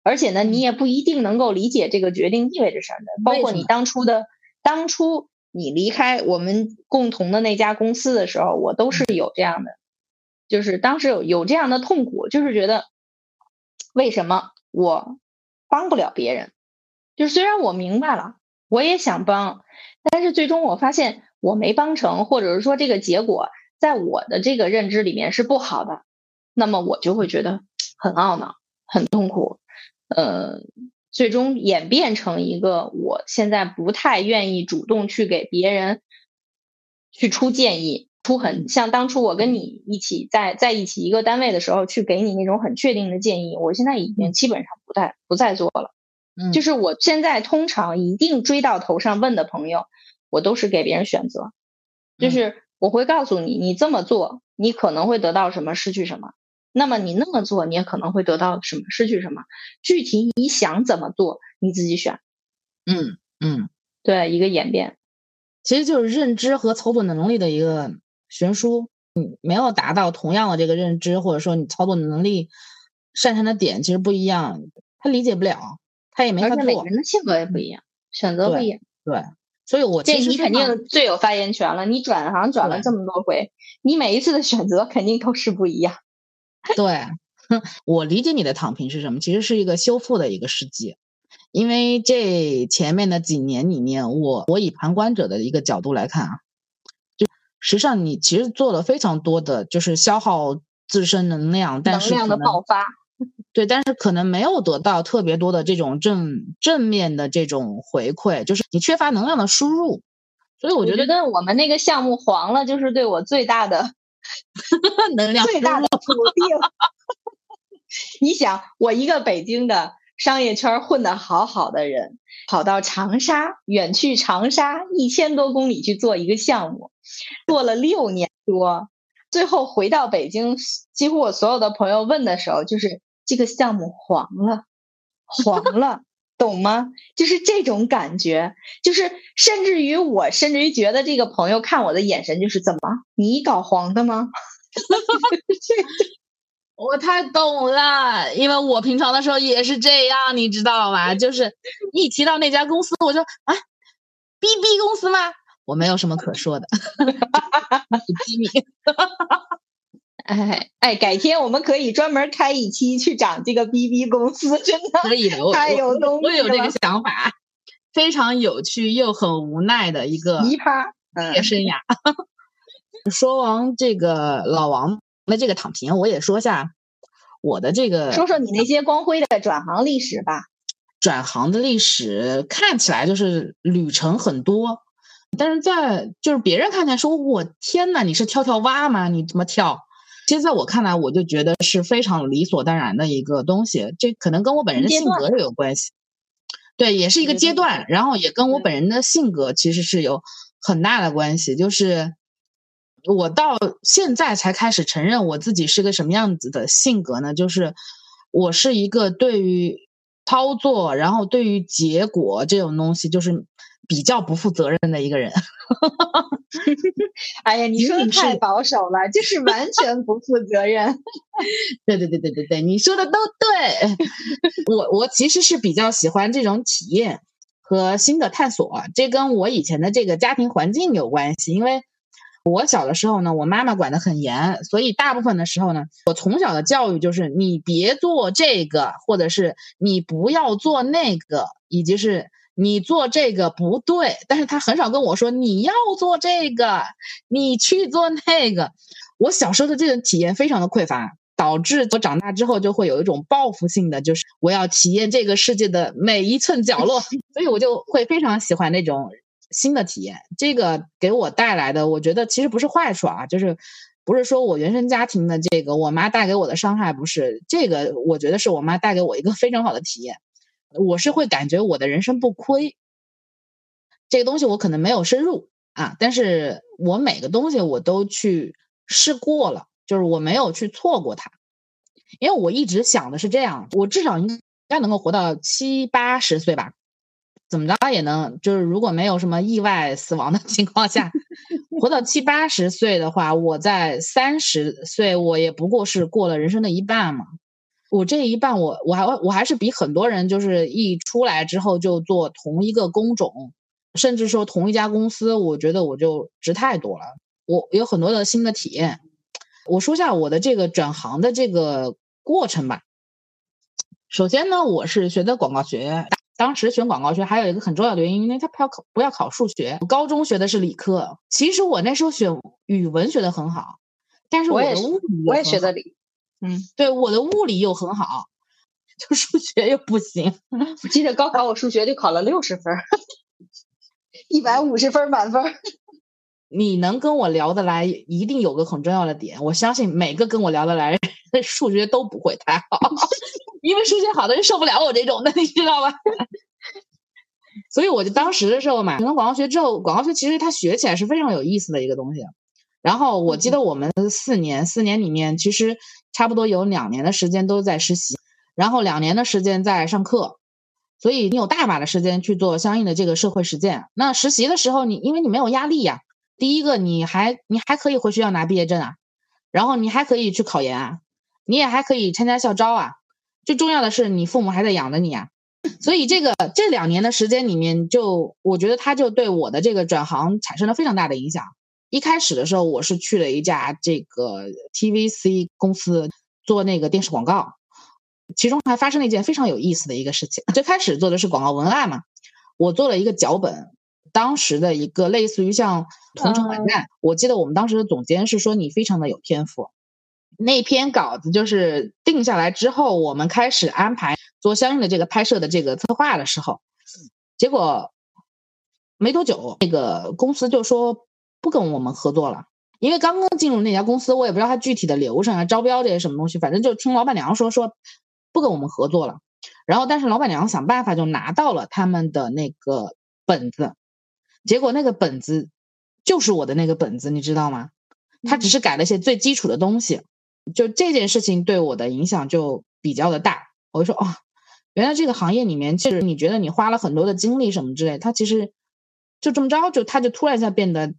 [SPEAKER 1] 而且呢，你也不一定能够理解这个决定意味着什么。包括你当初的当初你离开我们共同的那家公司的时候，我都是有这样的，就是当时有有这样的痛苦，就是觉得为什么我帮不了别人？就是虽然我明白了，我也想帮，但是最终我发现我没帮成，或者是说这个结果在我的这个认知里面是不好的。那么我就会觉得很懊恼、很痛苦，呃，最终演变成一个我现在不太愿意主动去给别人去出建议，出很像当初我跟你一起在在一起一个单位的时候去给你那种很确定的建议，我现在已经基本上不再不再做了。嗯，就是我现在通常一定追到头上问的朋友，我都是给别人选择，就是我会告诉你，你这么做，你可能会得到什么，失去什么。那么你那么做，你也可能会得到什么，失去什么？具体你想怎么做，你自己选。
[SPEAKER 2] 嗯嗯，
[SPEAKER 1] 对，一个演变，
[SPEAKER 2] 其实就是认知和操作能力的一个悬殊。你没有达到同样的这个认知，或者说你操作能力擅长的点其实不一样，他理解不了，他也没法做。
[SPEAKER 1] 每个人的性格也不一样，选择不一样。
[SPEAKER 2] 对，所以我这
[SPEAKER 1] 你肯定最有发言权了。你转行转了这么多回，你每一次的选择肯定都是不一样。
[SPEAKER 2] 对，我理解你的躺平是什么？其实是一个修复的一个时机，因为这前面的几年里面，我我以旁观者的一个角度来看啊，就实际上你其实做了非常多的，就是消耗自身能量，但是
[SPEAKER 1] 能量的爆发，
[SPEAKER 2] 对，但是可能没有得到特别多的这种正正面的这种回馈，就是你缺乏能量的输入。所以我觉得
[SPEAKER 1] 我觉得我们那个项目黄了，就是对我最大的
[SPEAKER 2] 能量
[SPEAKER 1] 最大的否定。你想，我一个北京的商业圈混得好好的人，跑到长沙，远去长沙一千多公里去做一个项目，做了六年多，最后回到北京，几乎我所有的朋友问的时候，就是这个项目黄了，黄了。懂吗？就是这种感觉，就是甚至于我，甚至于觉得这个朋友看我的眼神就是怎么你搞黄的吗？
[SPEAKER 2] 我太懂了，因为我平常的时候也是这样，你知道吗？就是 一提到那家公司，我就啊，B B 公司吗？我没有什么可说的，机密。
[SPEAKER 1] 哎哎，改天我们可以专门开一期去讲这个 B B 公司，真的
[SPEAKER 2] 可以的，
[SPEAKER 1] 太有东西
[SPEAKER 2] 我有这个想法，非常有趣又很无奈的一个
[SPEAKER 1] 奇葩
[SPEAKER 2] 职业生涯。说完这个老王的这个躺平，我也说下我的这个，
[SPEAKER 1] 说说你那些光辉的转行历史吧。
[SPEAKER 2] 转行的历史看起来就是旅程很多，但是在就是别人看起来说，我天呐，你是跳跳蛙吗？你怎么跳？其实在我看来，我就觉得是非常理所当然的一个东西，这可能跟我本人的性格也有关系。对，也是一个阶段，然后也跟我本人的性格其实是有很大的关系。就是我到现在才开始承认我自己是个什么样子的性格呢？就是我是一个对于操作，然后对于结果这种东西，就是比较不负责任的一个人。
[SPEAKER 1] 哎呀，你说的太保守了，就是完全不负责任。
[SPEAKER 2] 对对对对对对，你说的都对。我我其实是比较喜欢这种体验和新的探索，这跟我以前的这个家庭环境有关系。因为我小的时候呢，我妈妈管得很严，所以大部分的时候呢，我从小的教育就是你别做这个，或者是你不要做那个，以及是。你做这个不对，但是他很少跟我说你要做这个，你去做那个。我小时候的这种体验非常的匮乏，导致我长大之后就会有一种报复性的，就是我要体验这个世界的每一寸角落，所以我就会非常喜欢那种新的体验。这个给我带来的，我觉得其实不是坏处啊，就是不是说我原生家庭的这个我妈带给我的伤害，不是这个，我觉得是我妈带给我一个非常好的体验。我是会感觉我的人生不亏，这个东西我可能没有深入啊，但是我每个东西我都去试过了，就是我没有去错过它，因为我一直想的是这样，我至少应该能够活到七八十岁吧，怎么着也能，就是如果没有什么意外死亡的 情况下，活到七八十岁的话，我在三十岁我也不过是过了人生的一半嘛。我这一半，我我还我还是比很多人，就是一出来之后就做同一个工种，甚至说同一家公司，我觉得我就值太多了。我有很多的新的体验。我说下我的这个转行的这个过程吧。首先呢，我是学的广告学，当时选广告学还有一个很重要的原因，因为它不要考不要考数学。我高中学的是理科，其实我那时候选语文学的很好，但是
[SPEAKER 1] 我也我也学的理。
[SPEAKER 2] 嗯，对，我的物理又很好，就数学又不行。
[SPEAKER 1] 我记得高考我数学就考了六十分，一百五十分满分。
[SPEAKER 2] 你能跟我聊得来，一定有个很重要的点。我相信每个跟我聊得来，数学都不会太好，因为数学好的人受不了我这种的，你知道吧？所以我就当时的时候嘛，学完广告学之后，广告学其实它学起来是非常有意思的一个东西。然后我记得我们四年，四年里面其实。差不多有两年的时间都在实习，然后两年的时间在上课，所以你有大把的时间去做相应的这个社会实践。那实习的时候，你因为你没有压力呀，第一个你还你还可以回学校拿毕业证啊，然后你还可以去考研啊，你也还可以参加校招啊，最重要的是你父母还在养着你啊，所以这个这两年的时间里面，就我觉得他就对我的这个转行产生了非常大的影响。一开始的时候，我是去了一家这个 TVC 公司做那个电视广告，其中还发生了一件非常有意思的一个事情。最开始做的是广告文案嘛，我做了一个脚本，当时的一个类似于像同城网站。我记得我们当时的总监是说你非常的有天赋。那篇稿子就是定下来之后，我们开始安排做相应的这个拍摄的这个策划的时候，结果没多久，那个公司就说不跟我们合作了，因为刚刚进入那家公司，我也不知道他具体的流程啊、招标这些什么东西，反正就听老板娘说说不跟我们合作了。然后，但是老板娘想办法就拿到了他们的那个本子，结果那个本子就是我的那个本子，你知道吗？他只是改了一些最基础的东西，就这件事情对我的影响就比较的大。我就说哦，原来这个行业里面，其实你觉得你花了很多的精力什么之类，它其实就这么着，就它就突然一下变得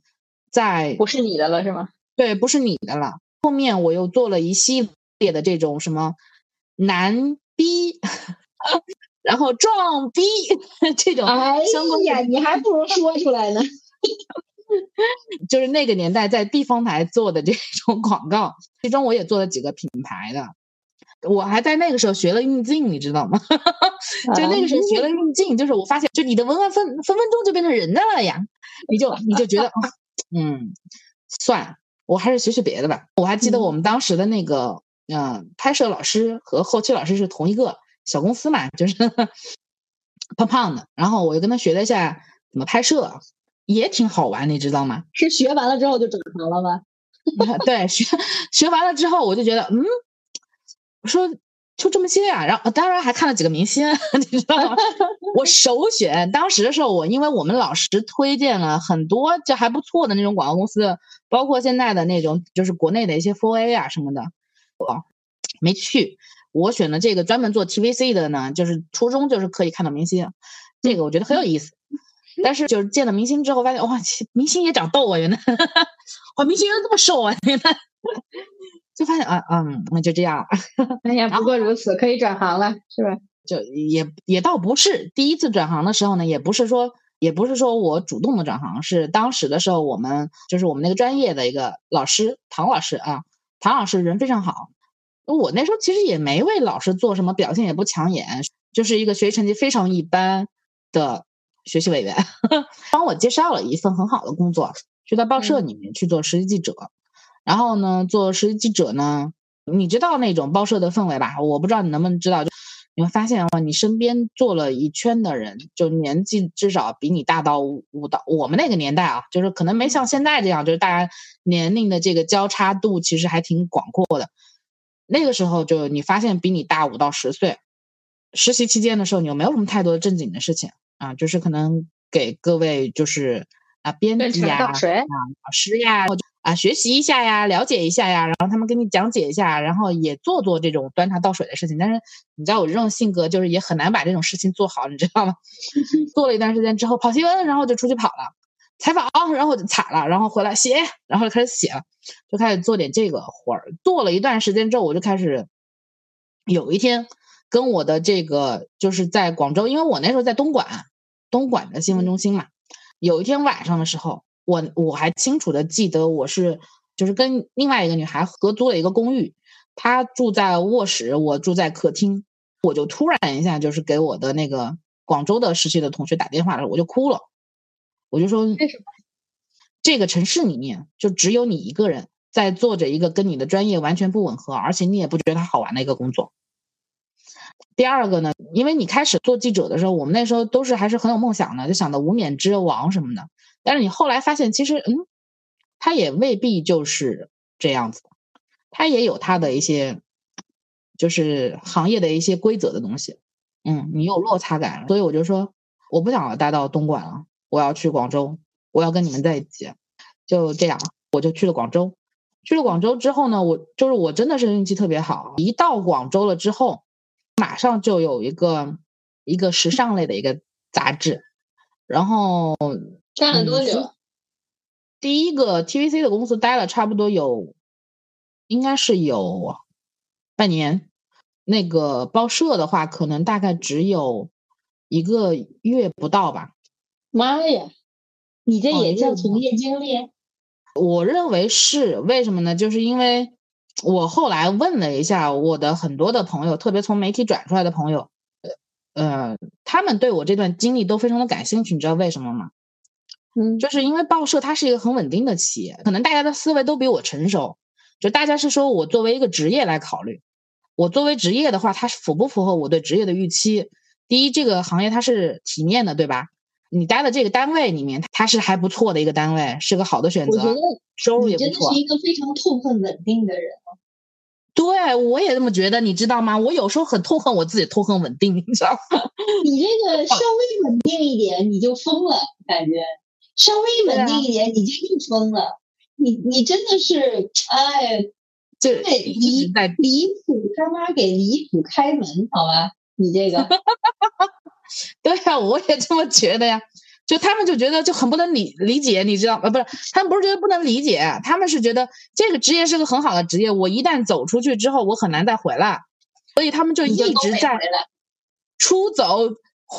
[SPEAKER 2] 在
[SPEAKER 1] 不是你的了，是吗？
[SPEAKER 2] 对，不是你的了。后面我又做了一系列的这种什么男逼，然后装逼 这种相关
[SPEAKER 1] 呀，你还不如说出来呢。
[SPEAKER 2] 就是那个年代在地方台做的这种广告，其中我也做了几个品牌的。我还在那个时候学了运镜，你知道吗？就那个时候学了运镜，就是我发现，就你的文案分分分钟就变成人的了呀，你就你就觉得，嗯，算，我还是学学别的吧。我还记得我们当时的那个，嗯，拍摄老师和后期老师是同一个小公司嘛，就是 胖胖的。然后我就跟他学了一下怎么拍摄，也挺好玩，你知道吗？
[SPEAKER 1] 是学完了之后就转行了吗？
[SPEAKER 2] 对，学学完了之后，我就觉得，嗯。我说就这么些呀，然后当然还看了几个明星，你知道吗？我首选当时的时候，我因为我们老师推荐了很多就还不错的那种广告公司，包括现在的那种就是国内的一些 Four A 啊什么的，我没去。我选的这个专门做 TVC 的呢，就是初中就是可以看到明星，这个我觉得很有意思。但是就是见了明星之后，发现哇，明星也长痘啊，原来，哇，明星原来这么瘦啊，原来。就发现啊，嗯，那就这样。
[SPEAKER 1] 哎呀，不过如此，可以转行了，是吧？
[SPEAKER 2] 就也也倒不是第一次转行的时候呢，也不是说也不是说我主动的转行，是当时的时候，我们就是我们那个专业的一个老师唐老师啊，唐老师人非常好。我那时候其实也没为老师做什么，表现也不抢眼，就是一个学习成绩非常一般的学习委员，帮我介绍了一份很好的工作，就在报社里面去做实习记者。然后呢，做实习记者呢，你知道那种报社的氛围吧？我不知道你能不能知道，就你会发现啊，你身边做了一圈的人，就年纪至少比你大到五到我们那个年代啊，就是可能没像现在这样，就是大家年龄的这个交叉度其实还挺广阔的。那个时候就你发现比你大五到十岁，实习期间的时候，你又没有什么太多正经的事情啊，就是可能给各位就是啊编辑呀、啊老师呀。啊，学习一下呀，了解一下呀，然后他们给你讲解一下，然后也做做这种端茶倒水的事情。但是你知道我这种性格，就是也很难把这种事情做好，你知道吗？做了一段时间之后，跑新闻，然后就出去跑了，采访，然后就惨了，然后回来写，然后就开始写了，就开始做点这个活儿。做了一段时间之后，我就开始有一天跟我的这个就是在广州，因为我那时候在东莞，东莞的新闻中心嘛。有一天晚上的时候。我我还清楚的记得，我是就是跟另外一个女孩合租了一个公寓，她住在卧室，我住在客厅。我就突然一下就是给我的那个广州的实习的同学打电话了，我就哭了。我就说，
[SPEAKER 1] 为什么？
[SPEAKER 2] 这个城市里面就只有你一个人在做着一个跟你的专业完全不吻合，而且你也不觉得它好玩的一个工作。第二个呢，因为你开始做记者的时候，我们那时候都是还是很有梦想的，就想到无冕之王什么的。但是你后来发现，其实嗯，他也未必就是这样子，他也有他的一些，就是行业的一些规则的东西。嗯，你有落差感，所以我就说，我不想待到东莞了，我要去广州，我要跟你们在一起。就这样，我就去了广州。去了广州之后呢，我就是我真的是运气特别好，一到广州了之后，马上就有一个一个时尚类的一个杂志，然后。
[SPEAKER 1] 干了多久？
[SPEAKER 2] 第一个 TVC 的公司待了差不多有，应该是有半年。那个报社的话，可能大概只有一个月不到吧。
[SPEAKER 1] 妈呀，你这也叫从业经历？
[SPEAKER 2] 我认为是，为什么呢？就是因为我后来问了一下我的很多的朋友，特别从媒体转出来的朋友，呃，他们对我这段经历都非常的感兴趣。你知道为什么吗？
[SPEAKER 1] 嗯，
[SPEAKER 2] 就是因为报社它是一个很稳定的企业，可能大家的思维都比我成熟。就大家是说我作为一个职业来考虑，我作为职业的话，它是符不符合我对职业的预期？第一，这个行业它是体面的，对吧？你待的这个单位里面，它是还不错的一个单位，是个好的选择，
[SPEAKER 3] 我觉得
[SPEAKER 2] 收入也不错。
[SPEAKER 3] 你真的是一个非常痛恨稳定的人。
[SPEAKER 2] 对，我也这么觉得，你知道吗？我有时候很痛恨我自己，痛恨稳定，你知道吗？
[SPEAKER 3] 你这个稍微稳定一点，你就疯了，感觉稍微稳定一点，你就又疯了。你你真的是，哎，
[SPEAKER 2] 就
[SPEAKER 3] 离离谱他妈给离谱开门，好吧？你这个，
[SPEAKER 2] 对呀，我也这么觉得呀。就他们就觉得就很不能理理解，你知道呃，不是，他们不是觉得不能理解，他们是觉得这个职业是个很好的职业，我一旦走出去之后，我很难再回来，所以他们就一直在出走、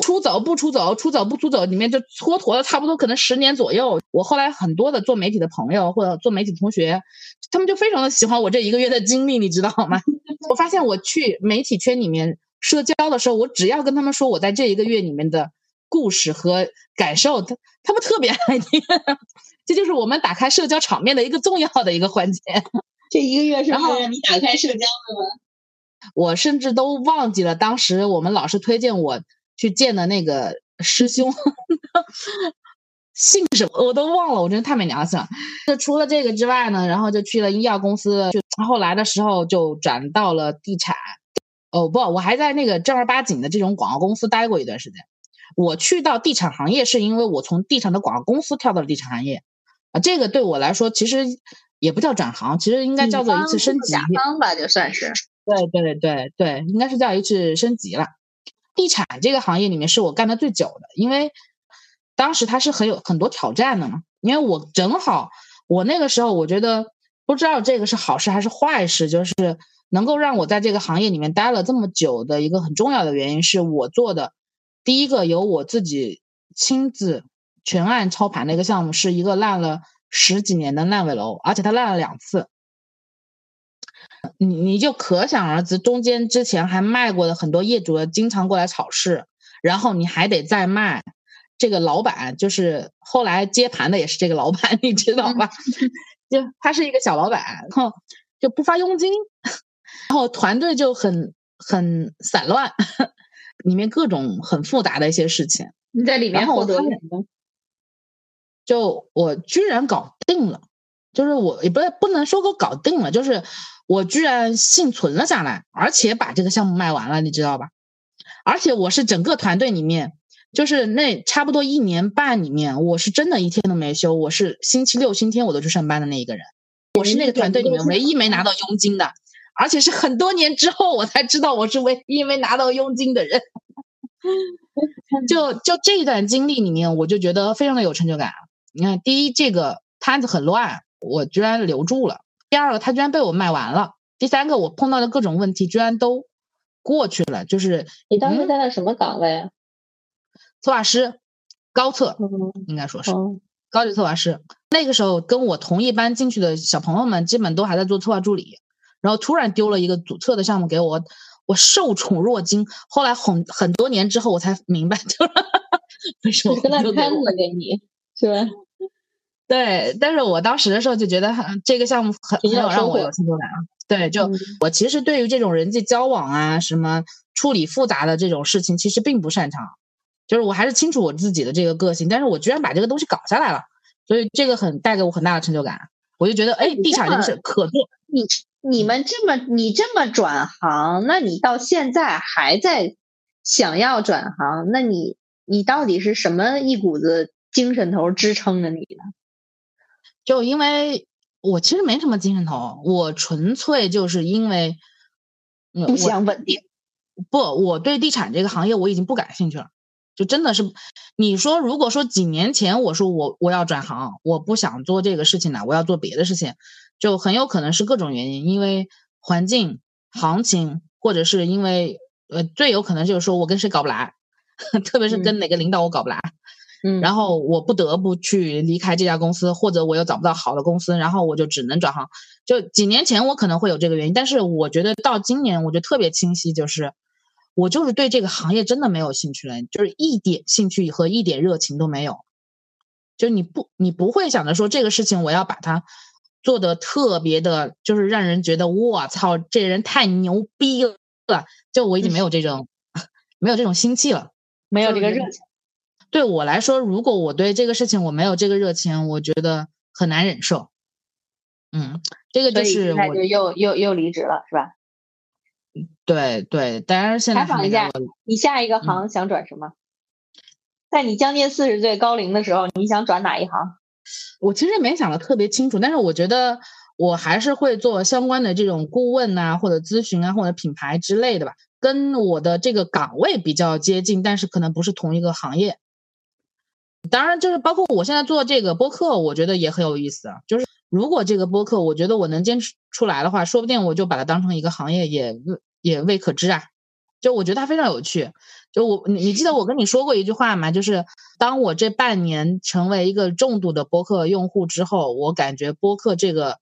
[SPEAKER 2] 出走不出走、出走不出走里面就蹉跎了差不多可能十年左右。我后来很多的做媒体的朋友或者做媒体同学，他们就非常的喜欢我这一个月的经历，你知道吗？我发现我去媒体圈里面社交的时候，我只要跟他们说我在这一个月里面的。故事和感受，他他们特别爱听，这就是我们打开社交场面的一个重要的一个环节。
[SPEAKER 3] 这一个月是让你打开社交了吗？
[SPEAKER 2] 我甚至都忘记了当时我们老师推荐我去见的那个师兄，姓什么我都忘了，我真的太没良心了。就除了这个之外呢，然后就去了医药公司，就后来的时候就转到了地产。哦不，我还在那个正儿八经的这种广告公司待过一段时间。我去到地产行业，是因为我从地产的广告公司跳到了地产行业，啊，这个对我来说其实也不叫转行，其实应该叫做一次升级。
[SPEAKER 1] 甲方吧，就算是。
[SPEAKER 2] 对对对对，应该是叫一次升级了。地产这个行业里面是我干的最久的，因为当时它是很有很多挑战的嘛。因为我正好，我那个时候我觉得不知道这个是好事还是坏事，就是能够让我在这个行业里面待了这么久的一个很重要的原因，是我做的。第一个由我自己亲自全案操盘的一个项目，是一个烂了十几年的烂尾楼，而且它烂了两次。你你就可想而知，中间之前还卖过的很多业主经常过来炒事，然后你还得再卖。这个老板就是后来接盘的，也是这个老板，你知道吧？就他是一个小老板，然后就不发佣金，然后团队就很很散乱。里面各种很复杂的一些事情，
[SPEAKER 1] 你在里面获得什么？
[SPEAKER 2] 就我居然搞定了，就是我也不不能说我搞定了，就是我居然幸存了下来，而且把这个项目卖完了，你知道吧？而且我是整个团队里面，就是那差不多一年半里面，我是真的一天都没休，我是星期六、星期天我都去上班的那一个人，我是那个团队里面唯一没拿到佣金的。而且是很多年之后，我才知道我是唯一没拿到佣金的人。就就这一段经历里面，我就觉得非常的有成就感。你看，第一，这个摊子很乱，我居然留住了；第二个，他居然被我卖完了；第三个，我碰到的各种问题居然都过去了。就是
[SPEAKER 3] 你当时在那什么岗位啊？
[SPEAKER 2] 策划师，高策，应该说是高级策划师。那个时候跟我同一班进去的小朋友们，基本都还在做策划助理。然后突然丢了一个主策的项目给我，我受宠若惊。后来很很多年之后，我才明白，就为什么
[SPEAKER 3] 丢烂摊子给你，是吧？
[SPEAKER 2] 对，但是我当时的时候就觉得很这个项目很很有让我有成就感。对，就我其实对于这种人际交往啊，什么处理复杂的这种事情，其实并不擅长。就是我还是清楚我自己的这个个性，但是我居然把这个东西搞下来了，所以这个很带给我很大的成就感。我就觉得，哎，地产这个事可做。
[SPEAKER 1] 你。你们这么你这么转行，那你到现在还在想要转行，那你你到底是什么一股子精神头支撑着你呢？
[SPEAKER 2] 就因为我其实没什么精神头，我纯粹就是因为
[SPEAKER 1] 不想稳定。
[SPEAKER 2] 不，我对地产这个行业我已经不感兴趣了。就真的是，你说如果说几年前我说我我要转行，我不想做这个事情了，我要做别的事情。就很有可能是各种原因，因为环境、行情，或者是因为呃，最有可能就是说我跟谁搞不来，特别是跟哪个领导我搞不来，
[SPEAKER 1] 嗯，
[SPEAKER 2] 然后我不得不去离开这家公司，或者我又找不到好的公司，然后我就只能转行。就几年前我可能会有这个原因，但是我觉得到今年我就特别清晰，就是我就是对这个行业真的没有兴趣了，就是一点兴趣和一点热情都没有。就你不你不会想着说这个事情我要把它。做的特别的，就是让人觉得我操，这人太牛逼了。就我已经没有这种，没有这种心气了，
[SPEAKER 1] 没有这个热情。
[SPEAKER 2] 对我来说，如果我对这个事情我没有这个热情，我觉得很难忍受。嗯，这个就是我
[SPEAKER 1] 就又又又离职了，是吧？
[SPEAKER 2] 对对，当然现在
[SPEAKER 1] 采访一下，你下一个行想转什么？在你将近四十岁高龄的时候，你想转哪一行？
[SPEAKER 2] 我其实没想的特别清楚，但是我觉得我还是会做相关的这种顾问呐，或者咨询啊，或者品牌之类的吧，跟我的这个岗位比较接近，但是可能不是同一个行业。当然，就是包括我现在做这个播客，我觉得也很有意思啊。就是如果这个播客，我觉得我能坚持出来的话，说不定我就把它当成一个行业，也也未可知啊。就我觉得它非常有趣。就我，你你记得我跟你说过一句话吗？就是当我这半年成为一个重度的播客用户之后，我感觉播客这个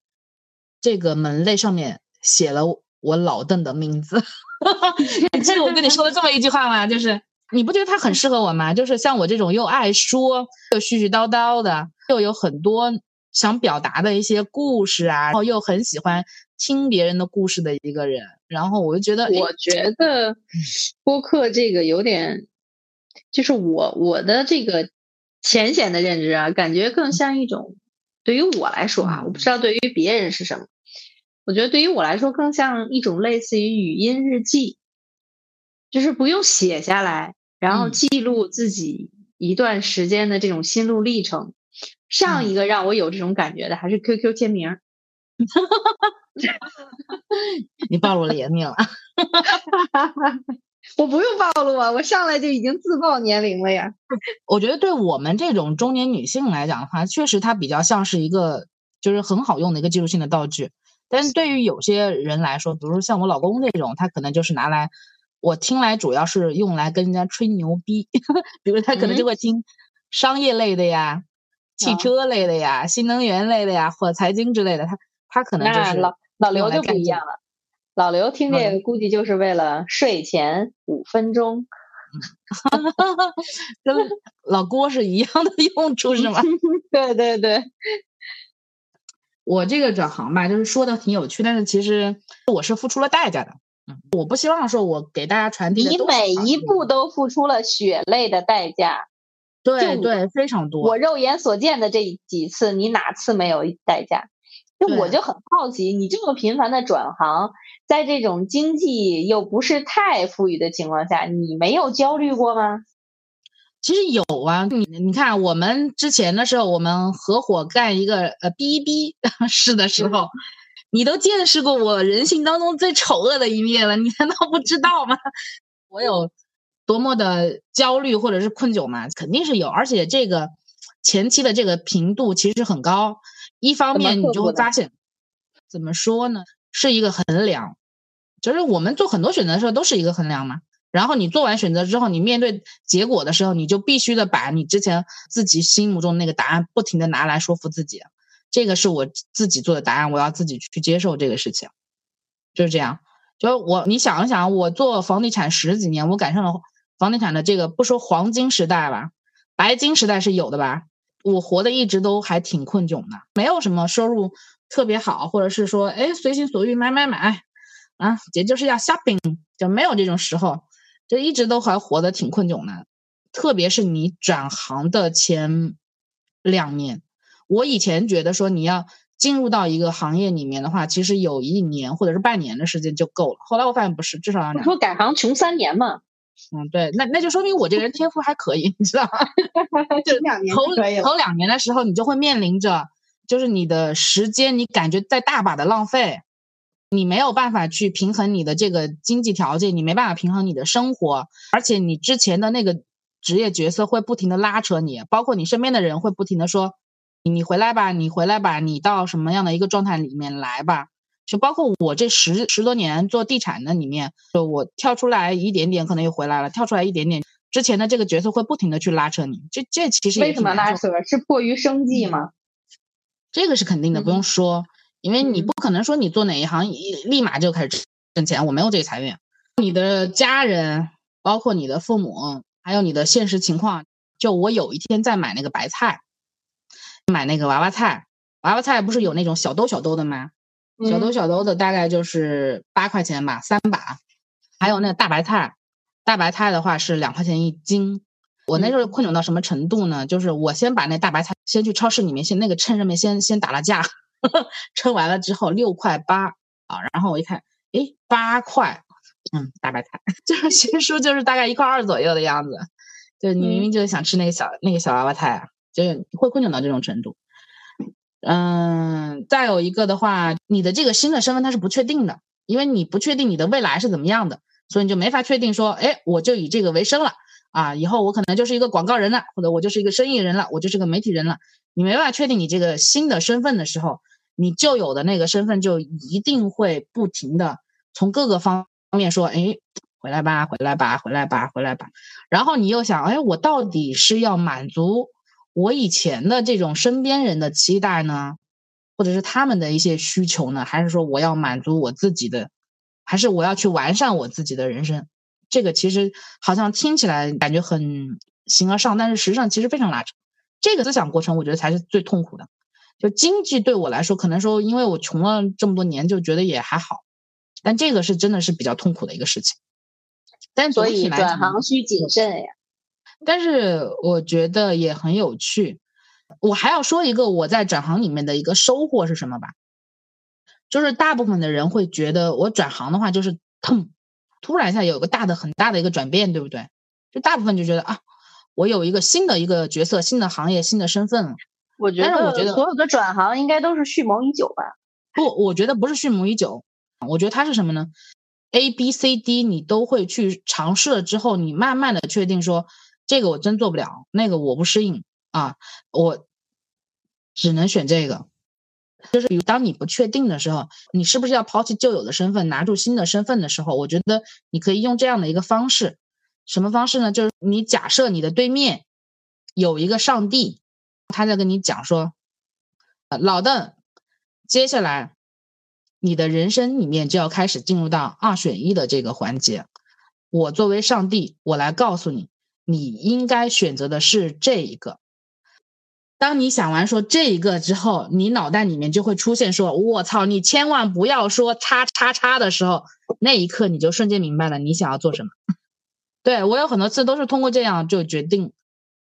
[SPEAKER 2] 这个门类上面写了我老邓的名字。你记得我跟你说的这么一句话吗？就是你不觉得他很适合我吗？就是像我这种又爱说又絮絮叨叨的，又有很多想表达的一些故事啊，然后又很喜欢听别人的故事的一个人。然后我就觉得，
[SPEAKER 1] 我觉得播客这个有点，就是我我的这个浅显的认知啊，感觉更像一种，对于我来说啊，我不知道对于别人是什么。我觉得对于我来说，更像一种类似于语音日记，就是不用写下来，然后记录自己一段时间的这种心路历程。上一个让我有这种感觉的还是 QQ 签名。
[SPEAKER 2] 你暴露了年龄了，
[SPEAKER 1] 我不用暴露啊，我上来就已经自曝年龄了呀。
[SPEAKER 2] 我觉得对我们这种中年女性来讲的话，确实它比较像是一个就是很好用的一个技术性的道具。但是对于有些人来说，比如说像我老公这种，他可能就是拿来我听来主要是用来跟人家吹牛逼，比如他可能就会听商业类的呀、汽车类的呀、新能源类的呀，或者财经之类的，他。他可能就是
[SPEAKER 1] 老老刘就不一样了，老刘听这个估计就是为了睡前五分钟，
[SPEAKER 2] 跟老郭是一样的用处是吗？
[SPEAKER 1] 对对对，
[SPEAKER 2] 我这个转行吧，就是说的挺有趣，但是其实我是付出了代价的。嗯，我不希望说我给大家传递
[SPEAKER 1] 你每一步都付出了血泪的代价，
[SPEAKER 2] 对对，非常多。
[SPEAKER 1] 我肉眼所见的这几次，你哪次没有代价？就我就很好奇，你这么频繁的转行，在这种经济又不是太富裕的情况下，你没有焦虑过吗？
[SPEAKER 2] 其实有啊，你你看，我们之前的时候，我们合伙干一个呃 B B 事的时候，你都见识过我人性当中最丑恶的一面了，你难道不知道吗？我有多么的焦虑或者是困窘吗？肯定是有，而且这个前期的这个频度其实很高。一方面，你就会发现，怎么说呢，是一个衡量，就是我们做很多选择的时候都是一个衡量嘛。然后你做完选择之后，你面对结果的时候，你就必须的把你之前自己心目中那个答案不停的拿来说服自己，这个是我自己做的答案，我要自己去接受这个事情，就是这样。就我，你想一想，我做房地产十几年，我赶上了房地产的这个不说黄金时代吧，白金时代是有的吧。我活的一直都还挺困窘的，没有什么收入特别好，或者是说，哎，随心所欲买买买，啊，也就是要 shopping，就没有这种时候，就一直都还活得挺困窘的。特别是你转行的前两年，我以前觉得说你要进入到一个行业里面的话，其实有一年或者是半年的时间就够了。后来我发现不是，至少要两。
[SPEAKER 1] 说改行穷三年嘛。
[SPEAKER 2] 嗯，对，那那就说明我这个人天赋还可以，你知道吗？就
[SPEAKER 1] 两年
[SPEAKER 2] 头头两年的时候，你就会面临着，就是你的时间，你感觉在大把的浪费，你没有办法去平衡你的这个经济条件，你没办法平衡你的生活，而且你之前的那个职业角色会不停的拉扯你，包括你身边的人会不停的说，你回来吧，你回来吧，你到什么样的一个状态里面来吧。就包括我这十十多年做地产的里面，就我跳出来一点点，可能又回来了；跳出来一点点，之前的这个角色会不停的去拉扯你。这这其实
[SPEAKER 1] 为什么拉扯？是迫于生计吗？
[SPEAKER 2] 这个是肯定的，不用说，因为你不可能说你做哪一行立马就开始挣钱。我没有这个财运。你的家人，包括你的父母，还有你的现实情况，就我有一天在买那个白菜，买那个娃娃菜，娃娃菜不是有那种小兜小兜的吗？小兜小兜的大概就是八块钱吧，三把，还有那个大白菜，大白菜的话是两块钱一斤。我那时候困窘到什么程度呢？就是我先把那大白菜先去超市里面先那个秤上面先先打了价，称完了之后六块八啊，然后我一看，诶，八块，嗯，大白菜 就是新书就是大概一块二左右的样子，就你明明就是想吃那个小那个小娃娃菜啊，就是会困窘到这种程度。嗯，再有一个的话，你的这个新的身份它是不确定的，因为你不确定你的未来是怎么样的，所以你就没法确定说，哎，我就以这个为生了啊，以后我可能就是一个广告人了，或者我就是一个生意人了，我就是个媒体人了。你没办法确定你这个新的身份的时候，你旧有的那个身份就一定会不停的从各个方面说，哎，回来吧，回来吧，回来吧，回来吧。然后你又想，哎，我到底是要满足？我以前的这种身边人的期待呢，或者是他们的一些需求呢，还是说我要满足我自己的，还是我要去完善我自己的人生？这个其实好像听起来感觉很形而上，但是实际上其实非常拉扯。这个思想过程，我觉得才是最痛苦的。就经济对我来说，可能说因为我穷了这么多年，就觉得也还好，但这个是真的是比较痛苦的一个事情。但
[SPEAKER 1] 所以转行需谨慎呀。
[SPEAKER 2] 但是我觉得也很有趣，我还要说一个我在转行里面的一个收获是什么吧？就是大部分的人会觉得我转行的话就是腾，突然一下有个大的很大的一个转变，对不对？就大部分就觉得啊，我有一个新的一个角色、新的行业、新的身份了。
[SPEAKER 1] 我觉得，我觉得所有的转行应该都是蓄谋已久吧？
[SPEAKER 2] 不，我觉得不是蓄谋已久，我觉得它是什么呢？A、B、C、D 你都会去尝试了之后，你慢慢的确定说。这个我真做不了，那个我不适应啊，我只能选这个。就是比如当你不确定的时候，你是不是要抛弃旧有的身份，拿住新的身份的时候，我觉得你可以用这样的一个方式。什么方式呢？就是你假设你的对面有一个上帝，他在跟你讲说：“老邓，接下来你的人生里面就要开始进入到二选一的这个环节。我作为上帝，我来告诉你。”你应该选择的是这一个。当你想完说这一个之后，你脑袋里面就会出现说：“我操，你千万不要说叉叉叉的时候，那一刻你就瞬间明白了你想要做什么。”对我有很多次都是通过这样就决定，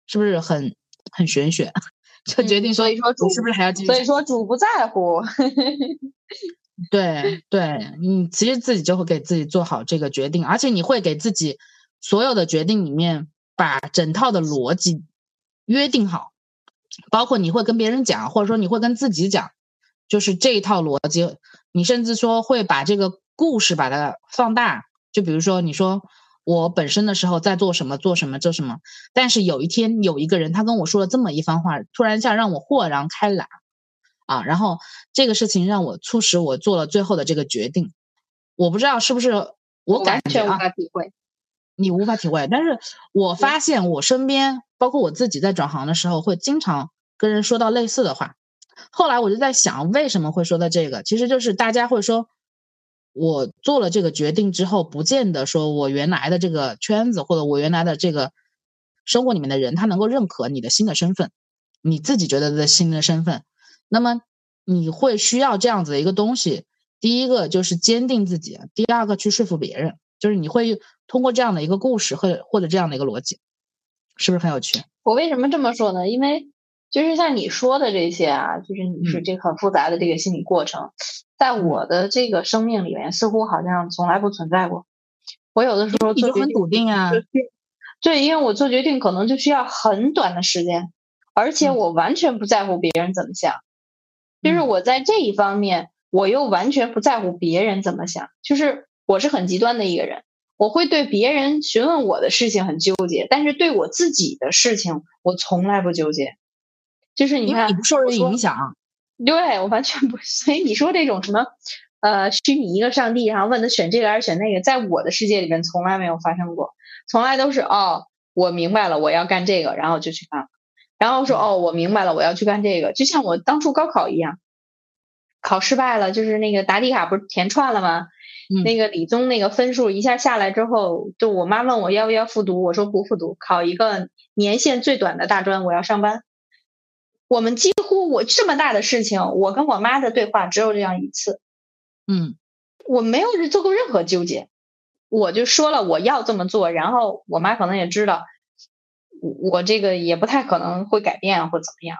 [SPEAKER 2] 是不是很很玄学？就决定
[SPEAKER 1] 所以说主
[SPEAKER 2] 是不是还要继续？
[SPEAKER 1] 所以说主不在乎。
[SPEAKER 2] 对对，你其实自己就会给自己做好这个决定，而且你会给自己所有的决定里面。把整套的逻辑约定好，包括你会跟别人讲，或者说你会跟自己讲，就是这一套逻辑。你甚至说会把这个故事把它放大，就比如说你说我本身的时候在做什么，做什么，做什么。但是有一天有一个人他跟我说了这么一番话，突然一下让我豁然开朗啊，然后这个事情让我促使我做了最后的这个决定。我不知道是不是我感觉
[SPEAKER 1] 啊。
[SPEAKER 2] 你无法体会，但是我发现我身边，包括我自己在转行的时候，会经常跟人说到类似的话。后来我就在想，为什么会说到这个？其实就是大家会说，我做了这个决定之后，不见得说我原来的这个圈子或者我原来的这个生活里面的人，他能够认可你的新的身份，你自己觉得的新的身份。那么你会需要这样子的一个东西，第一个就是坚定自己，第二个去说服别人。就是你会通过这样的一个故事，或者或者这样的一个逻辑，是不是很有趣？
[SPEAKER 1] 我为什么这么说呢？因为就是像你说的这些啊，就是你是这很复杂的这个心理过程，在我的这个生命里面，似乎好像从来不存在过。我有的时候就
[SPEAKER 2] 很笃定啊，
[SPEAKER 1] 对，因为我做决定可能就需要很短的时间，而且我完全不在乎别人怎么想。就是我在这一方面，我又完全不在乎别人怎么想，就是。我是很极端的一个人，我会对别人询问我的事情很纠结，但是对我自己的事情我从来不纠结。就是你看，
[SPEAKER 2] 你不受人影响，
[SPEAKER 1] 对我完全不。所以你说这种什么，呃，虚拟一个上帝，然后问他选这个还是选那个，在我的世界里面从来没有发生过，从来都是哦，我明白了，我要干这个，然后就去干了，然后说哦，我明白了，我要去干这个，就像我当初高考一样，考失败了，就是那个答题卡不是填串了吗？那个理综那个分数一下下来之后，就我妈问我要不要复读，我说不复读，考一个年限最短的大专，我要上班。我们几乎我这么大的事情，我跟我妈的对话只有这样一次。
[SPEAKER 2] 嗯，
[SPEAKER 1] 我没有做过任何纠结，我就说了我要这么做，然后我妈可能也知道，我我这个也不太可能会改变或怎么样，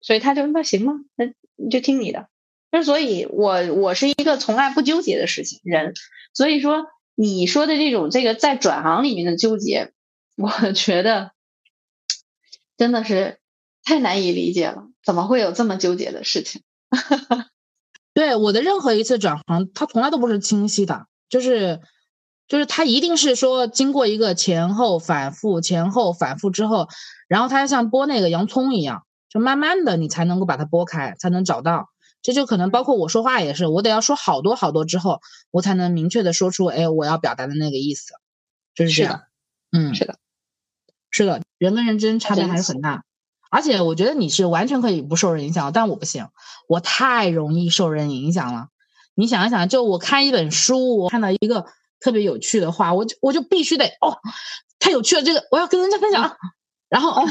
[SPEAKER 1] 所以她就那行吗？那就听你的。就所以，我我是一个从来不纠结的事情人，所以说你说的这种这个在转行里面的纠结，我觉得真的是太难以理解了，怎么会有这么纠结的事情？
[SPEAKER 2] 对我的任何一次转行，它从来都不是清晰的，就是就是它一定是说经过一个前后反复、前后反复之后，然后它像剥那个洋葱一样，就慢慢的你才能够把它剥开，才能找到。这就可能包括我说话也是，我得要说好多好多之后，我才能明确的说出，哎，我要表达的那个意思，就是这样。嗯，
[SPEAKER 1] 是的，
[SPEAKER 2] 是的，人跟人之间差别还是很大。而且我觉得你是完全可以不受人影响，但我不行，我太容易受人影响了。你想一想，就我看一本书，我看到一个特别有趣的话，我就我就必须得哦，太有趣了，这个我要跟人家分享。然后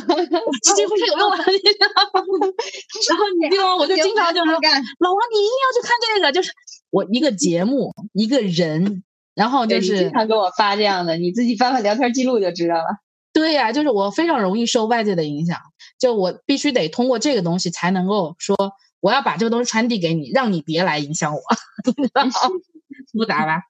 [SPEAKER 2] 基金会太有用了，然后你？我就经常就是老王，你一定要去看这个，就是我一个节目，一个人，然后就是
[SPEAKER 1] 经常给我发这样的，你自己翻翻聊天记录就知道了。
[SPEAKER 2] 对呀，就是我非常容易受外界的影响，就我必须得通过这个东西才能够说，我要把这个东西传递给你，让你别来影响我，复杂吧？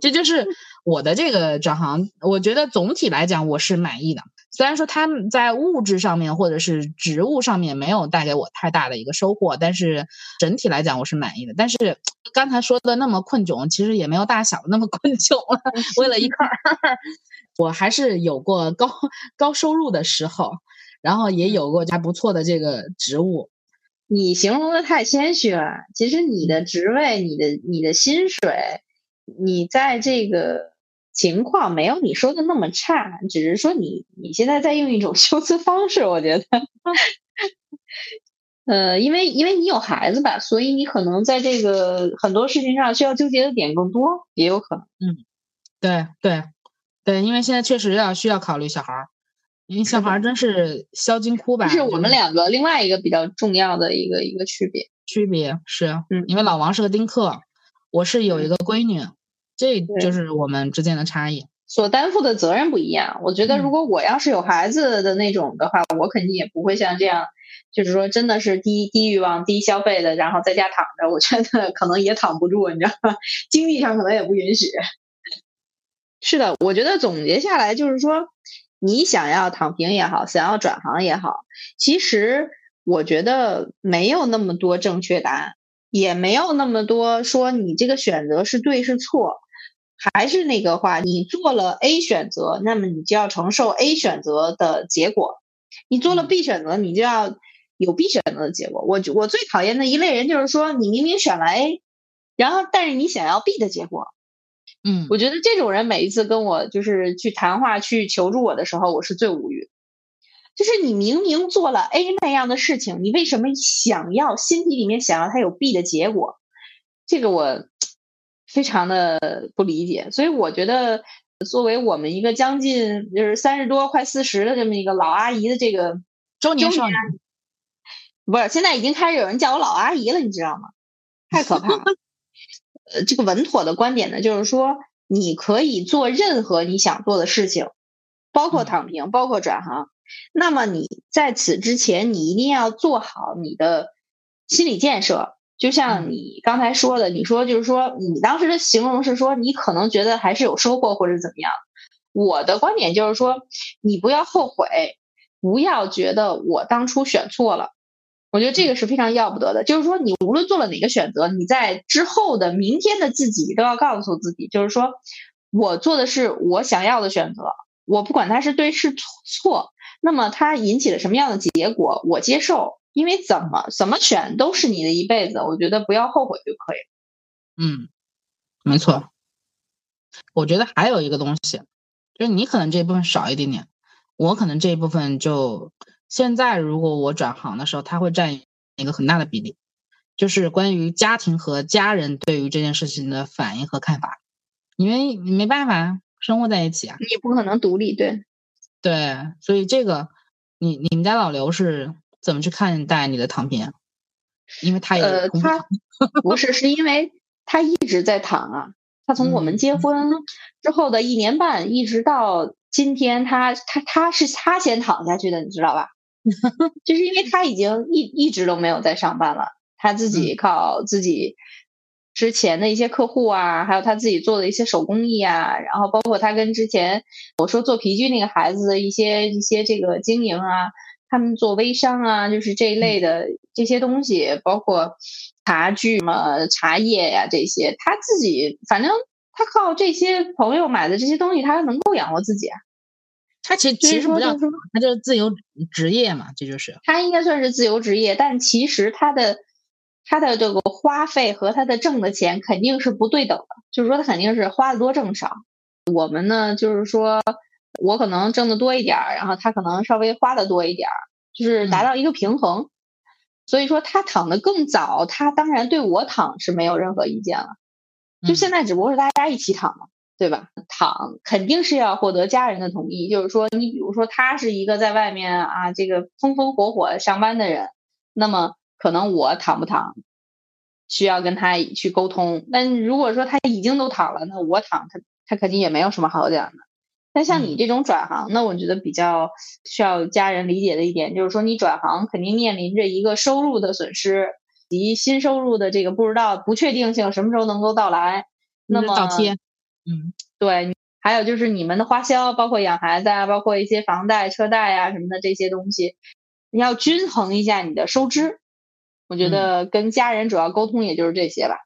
[SPEAKER 2] 这就是我的这个转行，我觉得总体来讲我是满意的。虽然说他们在物质上面或者是职务上面没有带给我太大的一个收获，但是整体来讲我是满意的。但是刚才说的那么困窘，其实也没有大家想的那么困窘了。为了一块儿，我还是有过高高收入的时候，然后也有过还不错的这个职务。
[SPEAKER 1] 你形容的太谦虚了，其实你的职位、你的你的薪水，你在这个。情况没有你说的那么差，只是说你你现在在用一种 修辞方式，我觉得，呃，因为因为你有孩子吧，所以你可能在这个很多事情上需要纠结的点更多，也有可能。
[SPEAKER 2] 嗯，对对对，因为现在确实要需要考虑小孩儿，因为小孩儿真是销金窟吧。
[SPEAKER 1] 这是我们两个另外一个比较重要的一个一个区别。
[SPEAKER 2] 区别是，
[SPEAKER 1] 嗯，
[SPEAKER 2] 因为老王是个丁克，我是有一个闺女。这就是我们之间的差异，
[SPEAKER 1] 所担负的责任不一样。我觉得，如果我要是有孩子的那种的话，我肯定也不会像这样，就是说真的是低低欲望、低消费的，然后在家躺着。我觉得可能也躺不住，你知道吗？经济上可能也不允许。是的，我觉得总结下来就是说，你想要躺平也好，想要转行也好，其实我觉得没有那么多正确答案，也没有那么多说你这个选择是对是错。还是那个话，你做了 A 选择，那么你就要承受 A 选择的结果；你做了 B 选择，你就要有 B 选择的结果。我我最讨厌的一类人就是说，你明明选了 A，然后但是你想要 B 的结果。
[SPEAKER 2] 嗯，
[SPEAKER 1] 我觉得这种人每一次跟我就是去谈话、去求助我的时候，我是最无语。就是你明明做了 A 那样的事情，你为什么想要心底里面想要它有 B 的结果？这个我。非常的不理解，所以我觉得，作为我们一个将近就是三十多快四十的这么一个老阿姨的这个
[SPEAKER 2] 中年少女，
[SPEAKER 1] 不是现在已经开始有人叫我老阿姨了，你知道吗？太可怕了。呃，这个稳妥的观点呢，就是说你可以做任何你想做的事情，包括躺平，包括转行。那么你在此之前，你一定要做好你的心理建设。就像你刚才说的，你说就是说，你当时的形容是说，你可能觉得还是有收获或者怎么样。我的观点就是说，你不要后悔，不要觉得我当初选错了。我觉得这个是非常要不得的。就是说，你无论做了哪个选择，你在之后的明天的自己都要告诉自己，就是说我做的是我想要的选择，我不管它是对是错，那么它引起了什么样的结果，我接受。因为怎么怎么选都是你的一辈子，我觉得不要后悔就可以了。
[SPEAKER 2] 嗯，没错。我觉得还有一个东西，就是你可能这一部分少一点点，我可能这一部分就现在如果我转行的时候，它会占一个很大的比例，就是关于家庭和家人对于这件事情的反应和看法，因为你没办法生活在一起啊，
[SPEAKER 1] 你不可能独立，对，
[SPEAKER 2] 对，所以这个你你们家老刘是。怎么去看待你的躺平？因为他也
[SPEAKER 1] 呃，他 不是，是因为他一直在躺啊。他从我们结婚之后的一年半，一直到今天他他他是他先躺下去的，你知道吧？就是因为他已经一一直都没有在上班了，他自己靠自己之前的一些客户啊，还有他自己做的一些手工艺啊，然后包括他跟之前我说做皮具那个孩子的一些一些这个经营啊，他们做微商啊，就是这一类的这些东西，包括茶具什么茶叶呀这些，他自己反正他靠这些朋友买的这些东西，他能够养活自己啊。
[SPEAKER 2] 他其实其实不叫，他就是自由职业嘛，这就是
[SPEAKER 1] 他应该算是自由职业，但其实他的他的这个花费和他的挣的钱肯定是不对等的，就是说他肯定是花的多挣少。我们呢，就是说我可能挣的多一点儿，然后他可能稍微花的多一点儿，就是达到一个平衡。所以说他躺的更早，他当然对我躺是没有任何意见了。就现在只不过是大家一起躺嘛。对吧？躺肯定是要获得家人的同意。就是说，你比如说他是一个在外面啊，这个风风火火上班的人，那么可能我躺不躺，需要跟他去沟通。但如果说他已经都躺了，那我躺他他肯定也没有什么好讲的。但像你这种转行，那我觉得比较需要家人理解的一点，就是说你转行肯定面临着一个收入的损失，及新收入的这个不知道不确定性什么时候能够到来。那么
[SPEAKER 2] 倒贴。
[SPEAKER 1] 嗯，对，还有就是你们的花销，包括养孩子啊，包括一些房贷、车贷啊什么的这些东西，你要均衡一下你的收支。我觉得跟家人主要沟通也就是这些吧。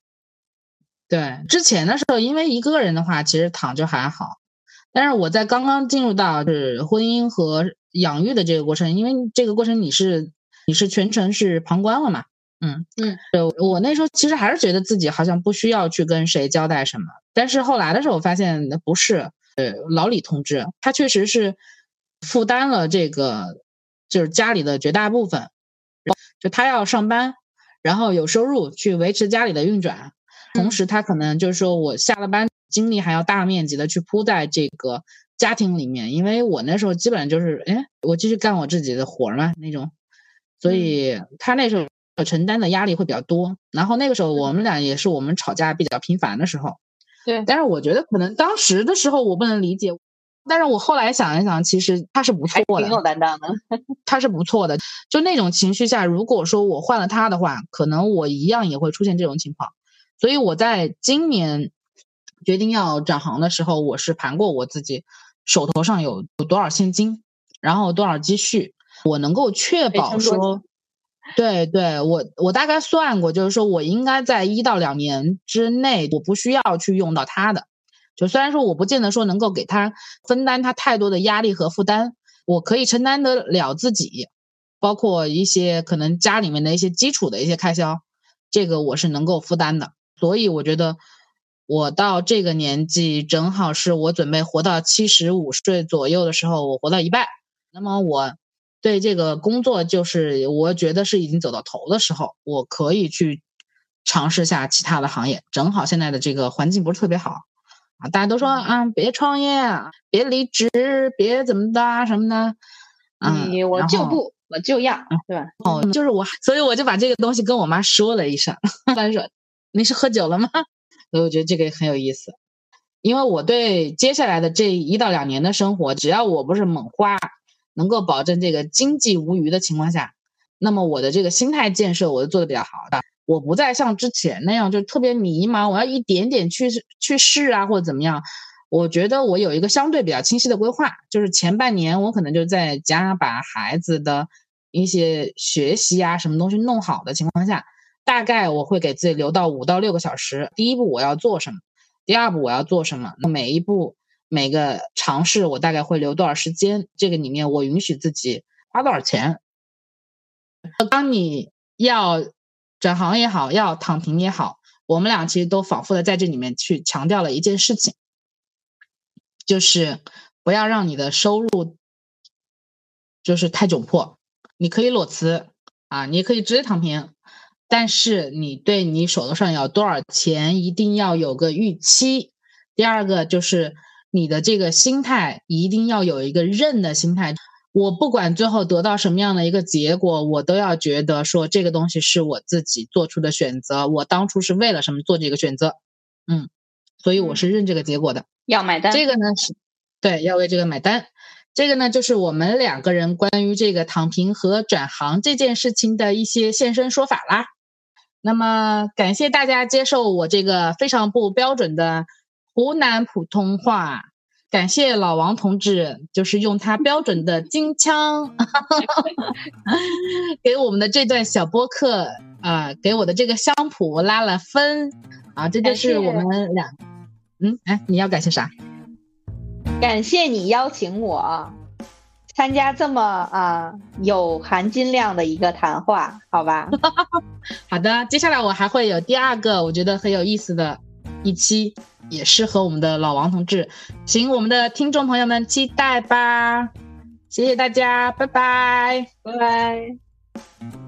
[SPEAKER 2] 对，之前的时候，因为一个人的话，其实躺就还好。但是我在刚刚进入到是婚姻和养育的这个过程，因为这个过程你是你是全程是旁观了嘛。嗯嗯，对我那时候其实还是觉得自己好像不需要去跟谁交代什么，但是后来的时候我发现不是，呃，老李同志他确实是负担了这个就是家里的绝大部分，就他要上班，然后有收入去维持家里的运转，同时他可能就是说我下了班精力还要大面积的去铺在这个家庭里面，因为我那时候基本上就是哎，我继续干我自己的活嘛那种，所以他那时候。承担的压力会比较多，然后那个时候我们俩也是我们吵架比较频繁的时候，
[SPEAKER 1] 对。
[SPEAKER 2] 但是我觉得可能当时的时候我不能理解，但是我后来想一想，其实他是不错的，
[SPEAKER 1] 挺有担当的，
[SPEAKER 2] 他是不错的。就那种情绪下，如果说我换了他的话，可能我一样也会出现这种情况。所以我在今年决定要转行的时候，我是盘过我自己手头上有有多少现金，然后多少积蓄，我能够确保说。对对，我我大概算过，就是说我应该在一到两年之内，我不需要去用到它的。就虽然说我不见得说能够给他分担他太多的压力和负担，我可以承担得了自己，包括一些可能家里面的一些基础的一些开销，这个我是能够负担的。所以我觉得我到这个年纪，正好是我准备活到七十五岁左右的时候，我活到一半，那么我。对这个工作，就是我觉得是已经走到头的时候，我可以去尝试下其他的行业。正好现在的这个环境不是特别好啊，大家都说啊，别创业，别离职，别怎么的什么的。
[SPEAKER 1] 你我就不，我就要，对吧？
[SPEAKER 2] 哦，就是我，所以我就把这个东西跟我妈说了一声。她说：“你是喝酒了吗？”所以我觉得这个很有意思，因为我对接下来的这一到两年的生活，只要我不是猛花。能够保证这个经济无虞的情况下，那么我的这个心态建设我就做的比较好的，我不再像之前那样就特别迷茫，我要一点点去去试啊或者怎么样。我觉得我有一个相对比较清晰的规划，就是前半年我可能就在家把孩子的一些学习啊什么东西弄好的情况下，大概我会给自己留到五到六个小时。第一步我要做什么，第二步我要做什么，那每一步。每个尝试我大概会留多少时间？这个里面我允许自己花多少钱？当你要转行也好，要躺平也好，我们俩其实都反复的在这里面去强调了一件事情，就是不要让你的收入就是太窘迫。你可以裸辞啊，你也可以直接躺平，但是你对你手头上有多少钱一定要有个预期。第二个就是。你的这个心态一定要有一个认的心态。我不管最后得到什么样的一个结果，我都要觉得说这个东西是我自己做出的选择。我当初是为了什么做这个选择？嗯，所以我是认这个结果的。
[SPEAKER 1] 要买单。
[SPEAKER 2] 这个呢是，对，要为这个买单。这个呢，就是我们两个人关于这个躺平和转行这件事情的一些现身说法啦。那么，感谢大家接受我这个非常不标准的湖南普通话。感谢老王同志，就是用他标准的京腔，给我们的这段小播客啊，给我的这个香谱拉了分啊，这就是我们俩。嗯，哎，你要感谢啥？
[SPEAKER 1] 感谢你邀请我参加这么啊有含金量的一个谈话，好吧？
[SPEAKER 2] 好的，接下来我还会有第二个我觉得很有意思的一期。也是和我们的老王同志，请我们的听众朋友们期待吧，谢谢大家，拜拜，
[SPEAKER 1] 拜拜。